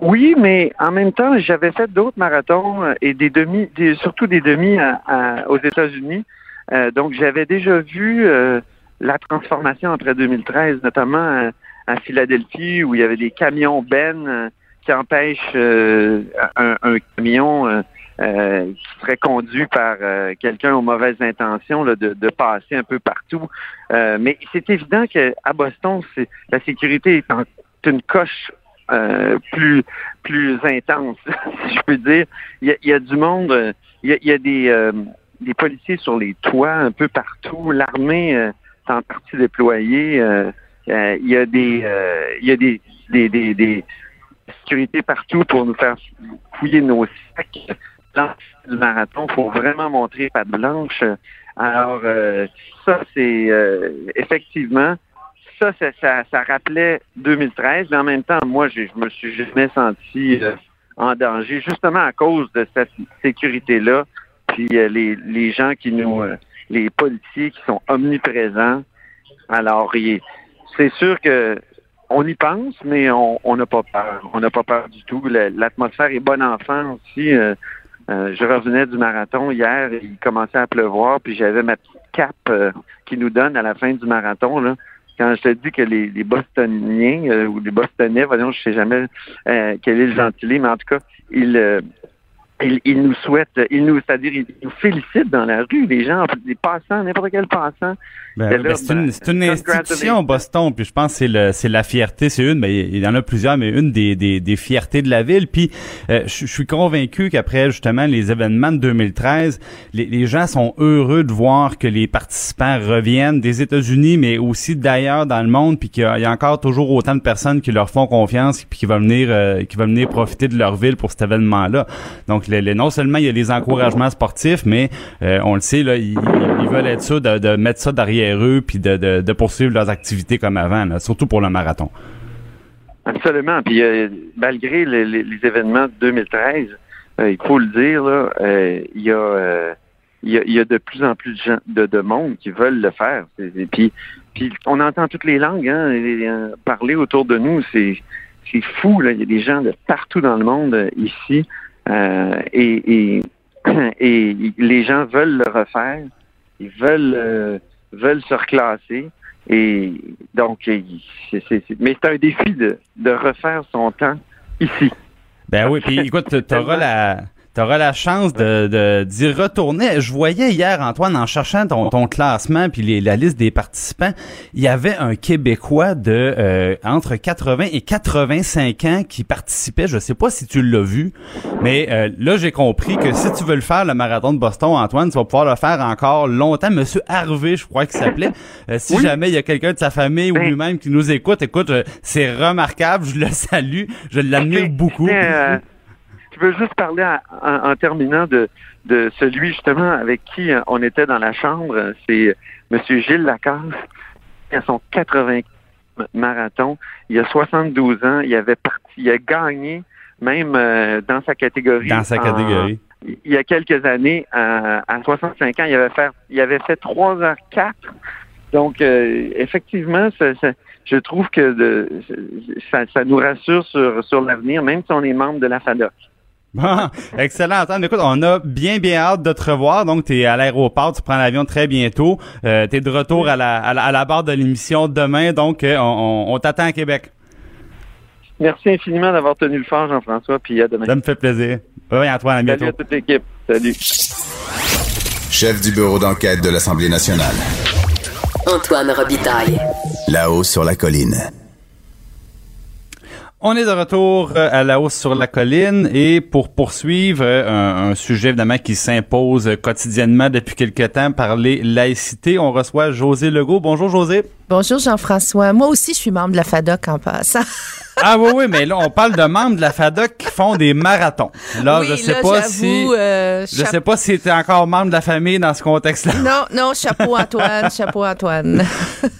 oui, mais en même temps, j'avais fait d'autres marathons euh, et des demi, des- surtout des demi à- à- aux États-Unis. Euh, donc j'avais déjà vu euh, la transformation après 2013, notamment à, à Philadelphie où il y avait des camions Ben euh, qui empêchent euh, un, un camion euh, euh, qui serait conduit par euh, quelqu'un aux mauvaises intentions là, de, de passer un peu partout. Euh, mais c'est évident qu'à Boston, la sécurité est en une coche euh, plus plus intense, si je peux dire. Il y a, il y a du monde, euh, il y a, il y a des, euh, des policiers sur les toits un peu partout. L'armée euh, est en partie déployée. Euh, il y a des il y a des des, des, des sécurités partout pour nous faire fouiller nos sacs. Dans du marathon, faut vraiment montrer patte blanche. Alors ça, c'est effectivement ça, ça, rappelait 2013, mais en même temps, moi, je me suis jamais senti euh, en danger, justement à cause de cette sécurité-là. Puis euh, les, gens qui nous, euh, les policiers qui sont omniprésents. Alors, c'est sûr que on y pense, mais on n'a pas peur. On n'a pas peur du tout. La- L'atmosphère est bonne enfant aussi. Je revenais du marathon hier, il commençait à pleuvoir, puis j'avais ma petite cape qui nous donne à la fin du marathon. Là. Quand je te dis que les, les Bostoniens euh, ou les Bostonnais, voyons, je sais jamais euh, quel est le gentilé, mais en tout cas, ils, ils, ils nous souhaitent, ils nous, c'est-à-dire ils nous félicitent dans la rue, les gens, les passants, n'importe quel passant. Ben, ben, c'est une, ben, c'est une institution. Boston, puis je pense que c'est le, c'est la fierté, c'est une, mais il y en a plusieurs, mais une des, des, des fiertés de la ville. Puis euh, je je suis convaincu qu'après justement les événements de 2013, les, les gens sont heureux de voir que les participants reviennent des États-Unis, mais aussi d'ailleurs dans le monde, puis qu'il y a, il y a encore toujours autant de personnes qui leur font confiance, puis qui vont venir, euh, qui vont venir profiter de leur ville pour cet événement-là. Donc non seulement il y a les encouragements sportifs, mais euh, on le sait là, ils, veulent être sûrs de, mettre ça derrière eux, puis de, poursuivre leurs activités comme avant, surtout pour le marathon. Absolument. Puis euh, malgré les, événements de 2013, euh, il faut le dire, il y a de plus en plus de gens, de, de monde qui veulent le faire. Et puis, on entend toutes les langues hein, parler autour de nous. C'est fou. Il y a des gens de partout dans le monde ici euh, et, et, et les gens veulent le refaire. Ils veulent euh, veulent se reclasser. Et donc, c'est, mais c'est un défi de, de refaire son temps ici. Ben oui, puis écoute, t'auras la t'auras la chance de de- d'y retourner. Je voyais hier Antoine en cherchant ton, ton classement puis les- la liste des participants, il y avait un Québécois de euh, entre 80 et 85 ans qui participait. Je sais pas si tu l'as vu, mais euh, là j'ai compris que si tu veux le faire le marathon de Boston, Antoine, tu vas pouvoir le faire encore longtemps. Monsieur Harvey, je crois qu'il s'appelait. Euh, si Oui. jamais il y a quelqu'un de sa famille ou lui-même qui nous écoute, écoute, euh, c'est remarquable. Je le salue, je l'admire beaucoup. Euh, je veux juste parler à- en, en terminant de, de celui justement avec qui euh, on était dans la chambre. C'est M. Gilles Lacasse. Il a son 80 marathon. Il a 72 ans. Il avait parti, il a gagné même euh, dans sa catégorie. Dans sa en- catégorie. il y a quelques années, à, à 65 ans, il avait fait, il avait fait 3h04. Donc, euh, effectivement, ça- ça- je trouve que de- ça, ça nous rassure sur, sur l'avenir, même si on est membre de la FADOC. Bon, excellent. Antoine. Écoute, on a bien, bien hâte de te revoir. Donc, tu es à l'aéroport, tu prends l'avion très bientôt. Euh, tu es de retour à la, à la, à la barre de l'émission demain. Donc, euh, on, on- on t'attend à Québec. Merci infiniment d'avoir tenu le fort, Jean-François, puis à demain. Ça me fait plaisir. Oui, Antoine, à Salut bientôt. à toute l'équipe. Salut. Chef du bureau d'enquête de l'Assemblée nationale. Antoine Robitaille. Là-haut sur la colline. On est de retour euh, à la hausse sur la colline et pour poursuivre euh, un, sujet évidemment qui s'impose quotidiennement depuis quelque temps, parler laïcité, on reçoit José Legault. Bonjour José. Bonjour Jean-François. Moi aussi, je suis membre de la FADOC en passant. Ah oui, oui, mais là, on parle de membres de la FADOC qui font des marathons. Là, Oui, je sais là, pas si. euh, je sais pas si t'es encore membre de la famille dans ce contexte-là. Non, non, chapeau Antoine, chapeau Antoine.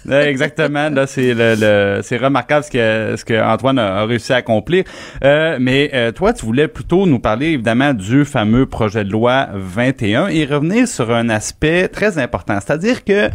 Exactement. Là, c'est le, le- c'est remarquable ce que ce que Antoine a, a réussi à accomplir. Euh, mais euh, toi, tu voulais plutôt nous parler évidemment du fameux projet de loi 21 et revenir sur un aspect très important, c'est-à-dire que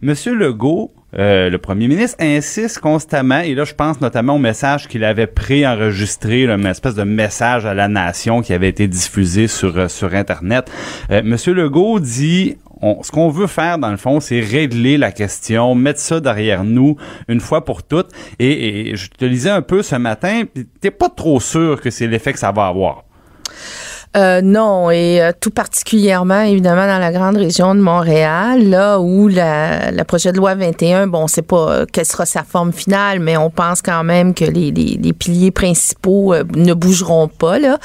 Monsieur Legault euh, le premier ministre insiste constamment, et là je pense notamment au message qu'il avait préenregistré, une espèce de message à la nation qui avait été diffusé sur, euh, sur Internet. Euh, Monsieur Legault dit ce qu'on veut faire, dans le fond, c'est régler la question, mettre ça derrière nous une fois pour toutes. Et, et je te lisais un peu ce matin, t'es pas trop sûr que c'est l'effet que ça va avoir. Euh, non, et euh, tout particulièrement, évidemment, dans la grande région de Montréal, là où la, projet de loi 21, bon, on sait pas euh, quelle sera sa forme finale, mais on pense quand même que les, les, les piliers principaux euh, ne bougeront pas, là.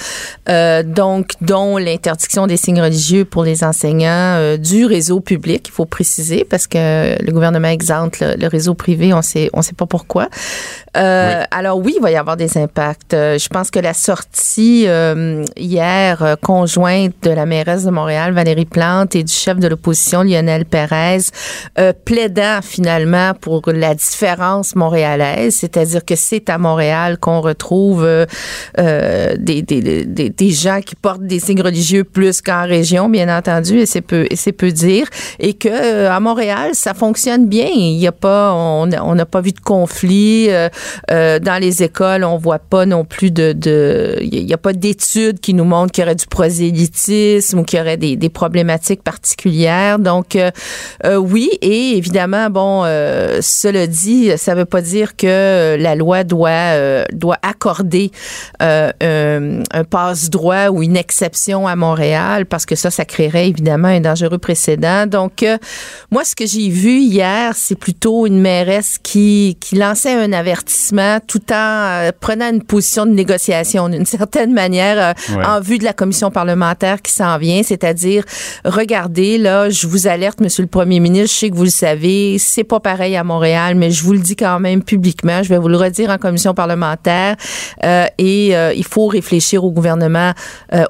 Donc, dont l'interdiction des signes religieux pour les enseignants du réseau public, il faut préciser, parce que le gouvernement exempte le, le réseau privé, on sait, on sait pas pourquoi. Euh, Alors oui, il va y avoir des impacts. Euh, je pense que la sortie euh, hier conjointe de la mairesse de Montréal, Valérie Plante, et du chef de l'opposition, Lionel Pérez, euh, plaidant finalement pour la différence montréalaise, c'est-à-dire que c'est à Montréal qu'on retrouve euh, euh, des, des, des, des gens qui portent des signes religieux plus qu'en région, bien entendu, et c'est peu, et c'est peu dire, et que euh, à Montréal, ça fonctionne bien. Il y a pas, on on n'a pas vu de conflit. Euh, dans les écoles, on voit pas non plus de, de il y a pas d'études qui nous montrent qu'il y aurait du prosélytisme ou qu'il y aurait des, des problématiques particulières. Donc euh, euh, oui, et évidemment, bon, euh, cela dit, ça veut pas dire que la loi doit doit accorder un, un passe-droit ou une exception à Montréal parce que ça, ça créerait évidemment un dangereux précédent. Donc moi, ce que j'ai vu hier, c'est plutôt une mairesse qui qui lançait un avertissement tout en euh, prenant une position de négociation d'une certaine manière euh, Ouais. en vue de la commission parlementaire qui s'en vient, c'est-à-dire regardez là, je vous alerte monsieur le premier ministre, je sais que vous le savez, c'est pas pareil à Montréal, mais je vous le dis quand même publiquement, je vais vous le redire en commission parlementaire euh, et il faut réfléchir au gouvernement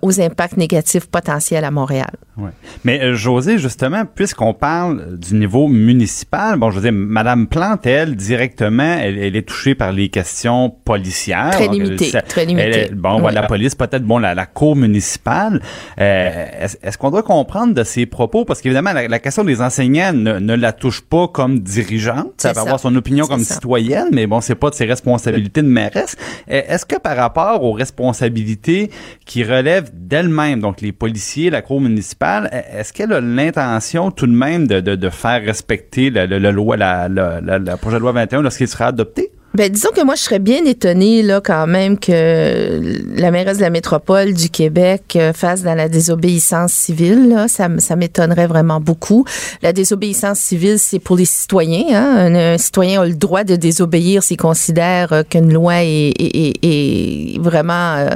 aux impacts négatifs potentiels à Montréal. Ouais. Mais José, justement, puisqu'on parle du niveau municipal, bon, je veux dire, Madame Plante, elle, directement, elle, elle est touchée par les questions policières. Très Donc, elle- limité, ça- très limité. elle est- bon, Oui. voilà, la police, peut-être, bon, la, la cour municipale. Euh, est-ce, qu'on doit comprendre de ses propos? Parce qu'évidemment, la, la question des enseignants ne, ne la touche pas comme dirigeante. Ça va avoir son opinion comme ça. citoyenne, mais bon, c'est pas de ses responsabilités de mairesse. Euh, Est-ce que par rapport aux responsabilités qui relèvent d'elle-même, donc les policiers, la cour municipale, euh, est-ce qu'elle a l'intention tout de même de, de, de faire respecter loi, la, la, la, la projet de loi 21 lorsqu'il sera adopté? Ben, disons que moi, je serais bien étonnée, là, quand même, que la mairesse de la métropole du Québec euh, fasse dans la désobéissance civile, là. Ça, m'étonnerait vraiment beaucoup. La désobéissance civile, c'est pour les citoyens, hein. Un, citoyen a le droit de désobéir s'il considère euh, qu'une loi est vraiment euh,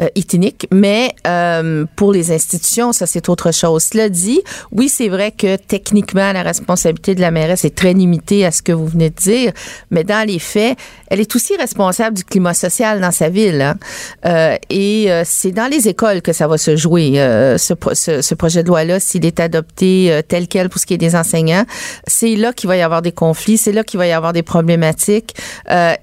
euh, éthynique. Mais euh, pour les institutions, ça, c'est autre chose. Cela dit, oui, c'est vrai que techniquement, la responsabilité de la mairesse est très limitée à ce que vous venez de dire, mais dans les faits, elle est aussi responsable du climat social dans sa ville. hein. Euh, et euh, c'est dans les écoles que ça va se jouer, euh, ce, ce, ce projet de loi-là, s'il est adopté euh, tel quel pour ce qui est des enseignants. C'est là qu'il va y avoir des conflits, c'est là qu'il va y avoir des problématiques.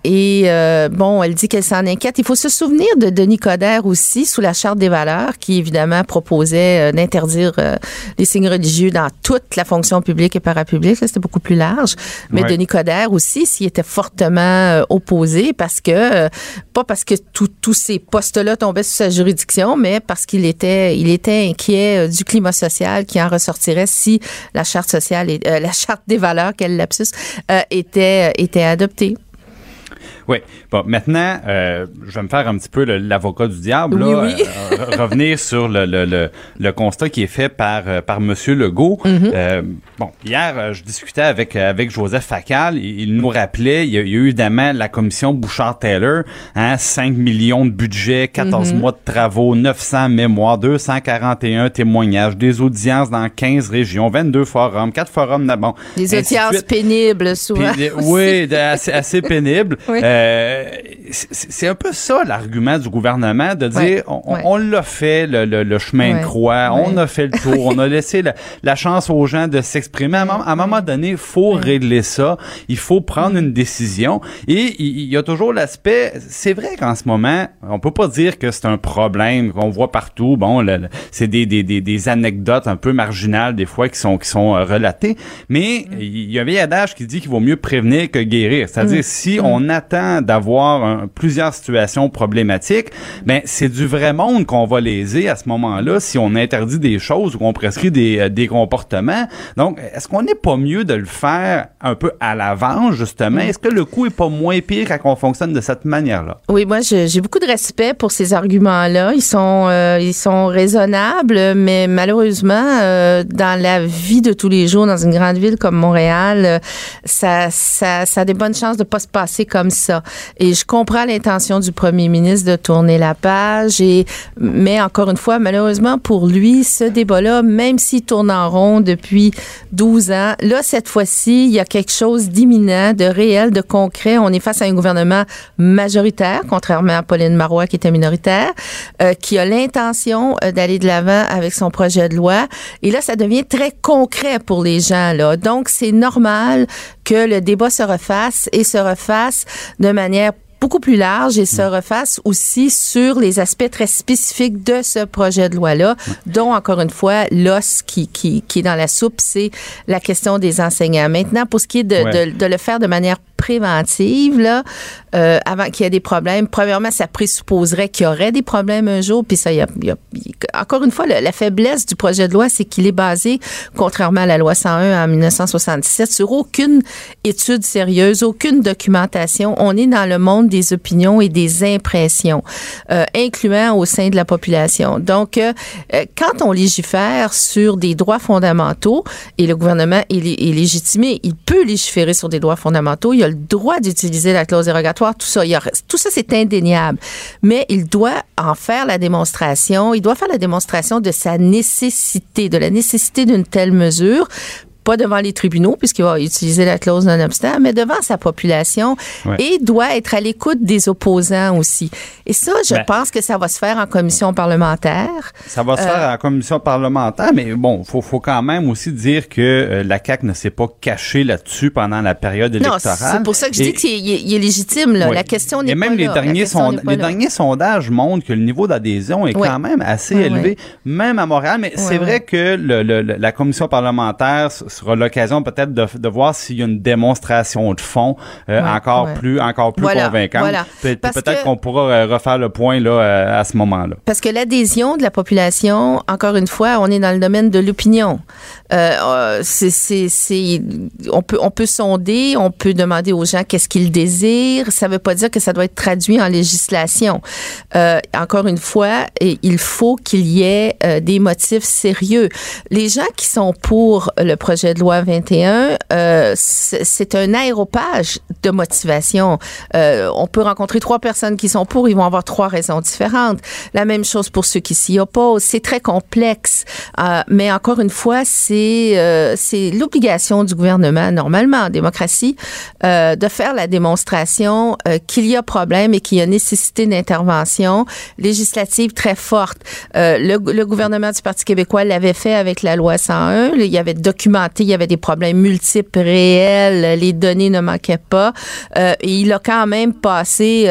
Et bon, elle dit qu'elle s'en inquiète. Il faut se souvenir de Denis Coderre aussi, sous la Charte des valeurs, qui évidemment proposait euh, d'interdire euh, les signes religieux dans toute la fonction publique et parapublique. C'était beaucoup plus large. Mais Ouais. Denis Coderre aussi s'y était fortement euh, opposé parce que, pas parce que tous ces postes-là tombaient sous sa juridiction, mais parce qu'il était, il était inquiet du climat social qui en ressortirait si la charte sociale, et, euh, la charte des valeurs, quel lapsus, euh, était, était adoptée. Oui. Bon, maintenant, euh, je vais me faire un petit peu l'avocat du diable. Là, oui. euh, re- revenir sur le, le, le, le constat qui est fait par, euh, par Monsieur Legault. Mm-hmm. Euh, bon, hier, euh, je discutais avec, avec Joseph Facal. Il, il nous rappelait, il y, a, il y a eu évidemment la commission Bouchard-Taylor, hein, 5 millions de budget, 14 Mm-hmm. mois de travaux, 900 mémoires, 241 témoignages, des audiences dans 15 régions, 22 forums, 4 forums, bon, Des audiences pénibles, souvent. Oui, assez, assez pénible. Oui. Euh, c'est un peu ça l'argument du gouvernement de dire Ouais, on, ouais. on l'a fait le, le- le chemin Ouais, de croix, on a fait le tour, on a laissé la, la chance aux gens de s'exprimer. À, un moment- à un moment donné, il faut régler ça, il faut prendre une décision. Et il il y, a toujours l'aspect, c'est vrai qu'en ce moment, on peut pas dire que c'est un problème qu'on voit partout. Bon, c'est des, des, des, des anecdotes un peu marginales des fois qui sont qui sont euh, relatées, mais il y a un vieil adage qui dit qu'il vaut mieux prévenir que guérir. C'est-à-dire si on attend d'avoir plusieurs situations problématiques, ben c'est du vrai monde qu'on va léser à ce moment-là si on interdit des choses ou qu'on prescrit des, euh, des comportements. Donc, est-ce qu'on n'est pas mieux de le faire un peu à l'avance justement? Est-ce que le coup est pas moins pire quand on fonctionne de cette manière-là? Oui, moi, j'ai beaucoup de respect pour ces arguments-là. Ils sont, euh, ils sont raisonnables, mais malheureusement, euh, dans la vie de tous les jours, dans une grande ville comme Montréal, ça, ça, ça a des bonnes chances de pas se passer comme ça. Et je comprends l'intention du premier ministre de tourner la page. Et mais encore une fois, malheureusement pour lui, ce débat-là, même s'il tourne en rond depuis 12 ans, là cette fois-ci, il y a quelque chose d'imminent, de réel, de concret. On est face à un gouvernement majoritaire, contrairement à Pauline Marois qui était minoritaire, euh, qui a l'intention euh, d'aller de l'avant avec son projet de loi. Et là, ça devient très concret pour les gens. Là. Donc, c'est normal que le débat se refasse et se refasse de manière beaucoup plus large et se refasse aussi sur les aspects très spécifiques de ce projet de loi-là, dont, encore une fois, l'os qui, qui, qui est dans la soupe, c'est la question des enseignants. Maintenant, pour ce qui est de, Ouais. de, de le faire de manière préventive, là, euh, avant qu'il y ait des problèmes, premièrement, ça présupposerait qu'il y aurait des problèmes un jour, puis ça, il y a, y encore une fois, la faiblesse du projet de loi, c'est qu'il est basé, contrairement à la loi 101 en 1977, sur aucune étude sérieuse, aucune documentation. On est dans le monde des opinions et des impressions, euh, incluant au sein de la population. Donc, euh, quand on légifère sur des droits fondamentaux, et le gouvernement est, est légitimé, il peut légiférer sur des droits fondamentaux, il a le droit d'utiliser la clause dérogatoire, tout ça, tout ça c'est indéniable. Mais il doit en faire la démonstration, il doit faire la démonstration de sa nécessité, de la nécessité d'une telle mesure pas devant les tribunaux, puisqu'il va utiliser la clause non-obstant, mais devant sa population Ouais. et doit être à l'écoute des opposants aussi. Et ça, je Ben. pense que ça va se faire en commission parlementaire. Ça va se Euh, faire la commission parlementaire, mais bon, faut, faut quand même aussi dire que euh, la CAQ ne s'est pas cachée là-dessus pendant la période Non, électorale. c'est pour ça que je Et- dis qu'il est, légitime. Là. Oui. La question n'est Et pas même les là. Derniers, sonda- les derniers sondages montrent que le niveau d'adhésion est Oui. quand même assez Oui, élevé, même à Montréal. Mais c'est vrai que le- le- le- la commission parlementaire sera l'occasion peut-être de, de voir s'il y a une démonstration de fond euh, encore plus encore plus Voilà, convaincante. voilà. Pe- Peut-être qu'on pourra euh, refaire le point là euh, à ce moment-là. Parce que l'adhésion de la population, encore une fois, on est dans le domaine de l'opinion. Euh, euh, c'est, on peut, on peut sonder, on peut demander aux gens qu'est-ce qu'ils désirent. Ça veut pas dire que ça doit être traduit en législation. Euh, encore une fois, il faut qu'il y ait euh, des motifs sérieux. Les gens qui sont pour le projet de loi 21, euh, c'est, un aéropage de motivation. On peut rencontrer trois personnes qui sont pour, ils vont avoir trois raisons différentes. La même chose pour ceux qui s'y opposent. C'est très complexe. Mais encore une fois, c'est euh, c'est l'obligation du gouvernement, normalement en démocratie, euh, de faire la démonstration euh, qu'il y a problème et qu'il y a nécessité d'intervention législative très forte. Le, gouvernement du Parti québécois l'avait fait avec la loi 101. Il y avait documenté, il y avait des problèmes multiples, réels, les données ne manquaient pas. Il a quand même passé...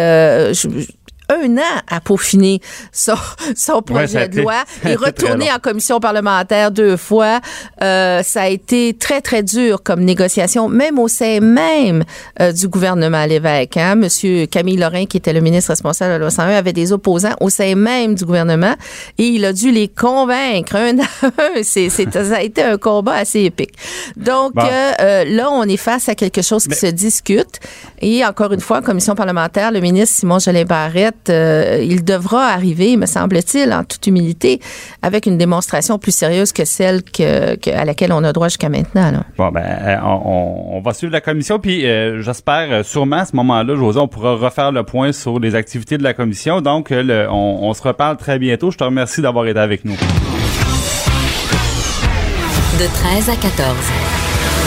un an à peaufiner son, son projet de loi. Il est retourné en commission parlementaire deux fois. Euh, ça a été très, très dur comme négociation, même au sein même euh, du gouvernement à l'évêque. Hein. Monsieur Camille Lorrain, qui était le ministre responsable de la loi 101, avait des opposants au sein même du gouvernement et il a dû les convaincre un à un. C'est, ça a été un combat assez épique. Donc euh, là, on est face à quelque chose qui se discute. Et encore une fois, en commission parlementaire, le ministre Simon Jolin Barrette, euh, il devra arriver, me semble-t-il, en toute humilité, avec une démonstration plus sérieuse que celle que, à laquelle on a droit jusqu'à maintenant. Bon, ben, euh, on, va suivre la commission, puis j'espère sûrement à ce moment-là, José, on pourra refaire le point sur les activités de la commission. Donc, on, on se reparle très bientôt. Je te remercie d'avoir été avec nous. De 13 à 14.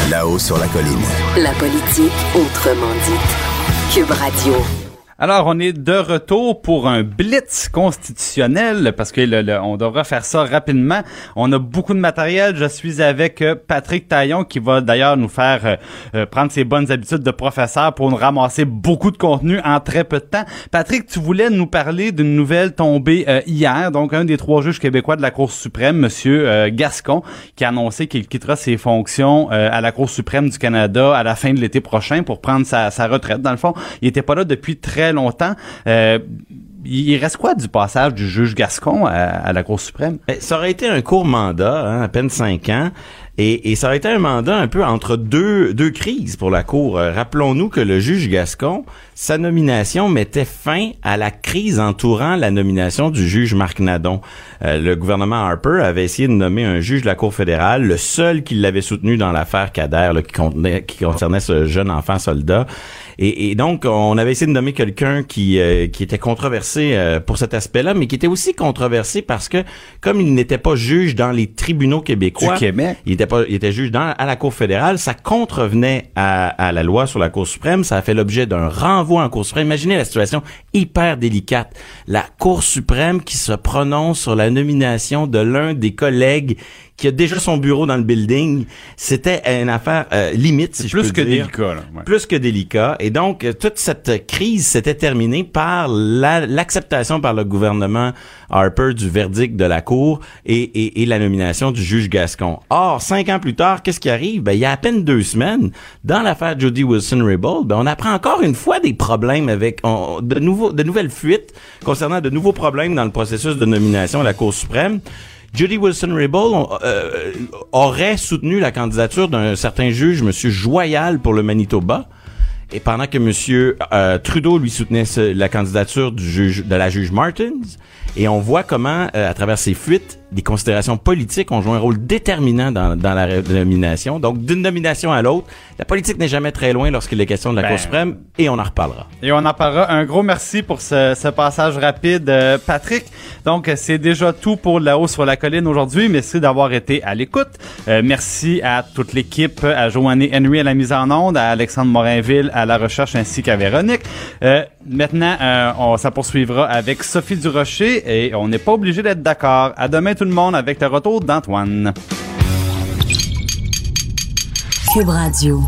Là-haut sur la colline. La politique autrement dite. Cube Radio. Alors, on est de retour pour un blitz constitutionnel parce que le, on devra faire ça rapidement. On a beaucoup de matériel. Je suis avec euh, Patrick Taillon qui va d'ailleurs nous faire euh, euh, prendre ses bonnes habitudes de professeur pour nous ramasser beaucoup de contenu en très peu de temps. Patrick, tu voulais nous parler d'une nouvelle tombée hier. Donc, un des trois juges québécois de la Cour suprême, Monsieur Gascon, qui a annoncé qu'il quittera ses fonctions à la Cour suprême du Canada à la fin de l'été prochain pour prendre sa, sa retraite. Dans le fond, il était pas là depuis très longtemps. Euh, il reste quoi du passage du juge Gascon à, la Cour suprême? Ben, ça aurait été un court mandat, hein, à peine cinq ans. Et, ça aurait été un mandat un peu entre deux, crises pour la Cour. Euh, rappelons-nous que le juge Gascon, sa nomination mettait fin à la crise entourant la nomination du juge Marc Nadon. Euh, le gouvernement Harper avait essayé de nommer un juge de la Cour fédérale, le seul qui l'avait soutenu dans l'affaire Kader, qui concernait ce jeune enfant soldat. Et, donc, on avait essayé de nommer quelqu'un qui, euh, qui était controversé euh, pour cet aspect-là, mais qui était aussi controversé parce que, comme il n'était pas juge dans les tribunaux québécois, il était pas, il était juge dans, à la Cour fédérale, ça contrevenait à, à la loi sur la Cour suprême. Ça a fait l'objet d'un renvoi en Cour suprême. Imaginez la situation hyper délicate. La Cour suprême qui se prononce sur la nomination de l'un des collègues qui a déjà son bureau dans le building, c'était une affaire euh, limite, si je plus que délicat. Plus que délicat. Et donc, euh, toute cette crise s'était terminée par l'acceptation par le gouvernement Harper du verdict de la Cour et, et, la nomination du juge Gascon. Or, cinq ans plus tard, qu'est-ce qui arrive? Ben, il y a à peine deux semaines, dans l'affaire Jody Wilson-Raybould, ben, on apprend encore une fois des problèmes avec de, nouveaux, de nouvelles fuites concernant de nouveaux problèmes dans le processus de nomination à la Cour suprême. Judy Wilson-Raybould euh, aurait soutenu la candidature d'un certain juge, M. Joyal, pour le Manitoba. Et pendant que M. Euh, Trudeau lui soutenait la candidature du juge, de la juge Martins, et on voit comment, euh, à travers ces fuites, des considérations politiques ont joué un rôle déterminant dans, dans la nomination. Donc, d'une nomination à l'autre, la politique n'est jamais très loin lorsqu'il est question de la Cour ben, suprême, et on en reparlera. Et on en parlera. Un gros merci pour ce, ce passage rapide, euh, Patrick. Donc, c'est déjà tout pour La hausse sur la colline aujourd'hui. Merci d'avoir été à l'écoute. Euh, merci à toute l'équipe, à Joanne Henry à la mise en onde, à Alexandre Morinville à la recherche, ainsi qu'à Véronique. Maintenant, on, ça poursuivra avec Sophie Durocher et on n'est pas obligé d'être d'accord. À demain tout le monde avec le retour d'Antoine. Cube Radio.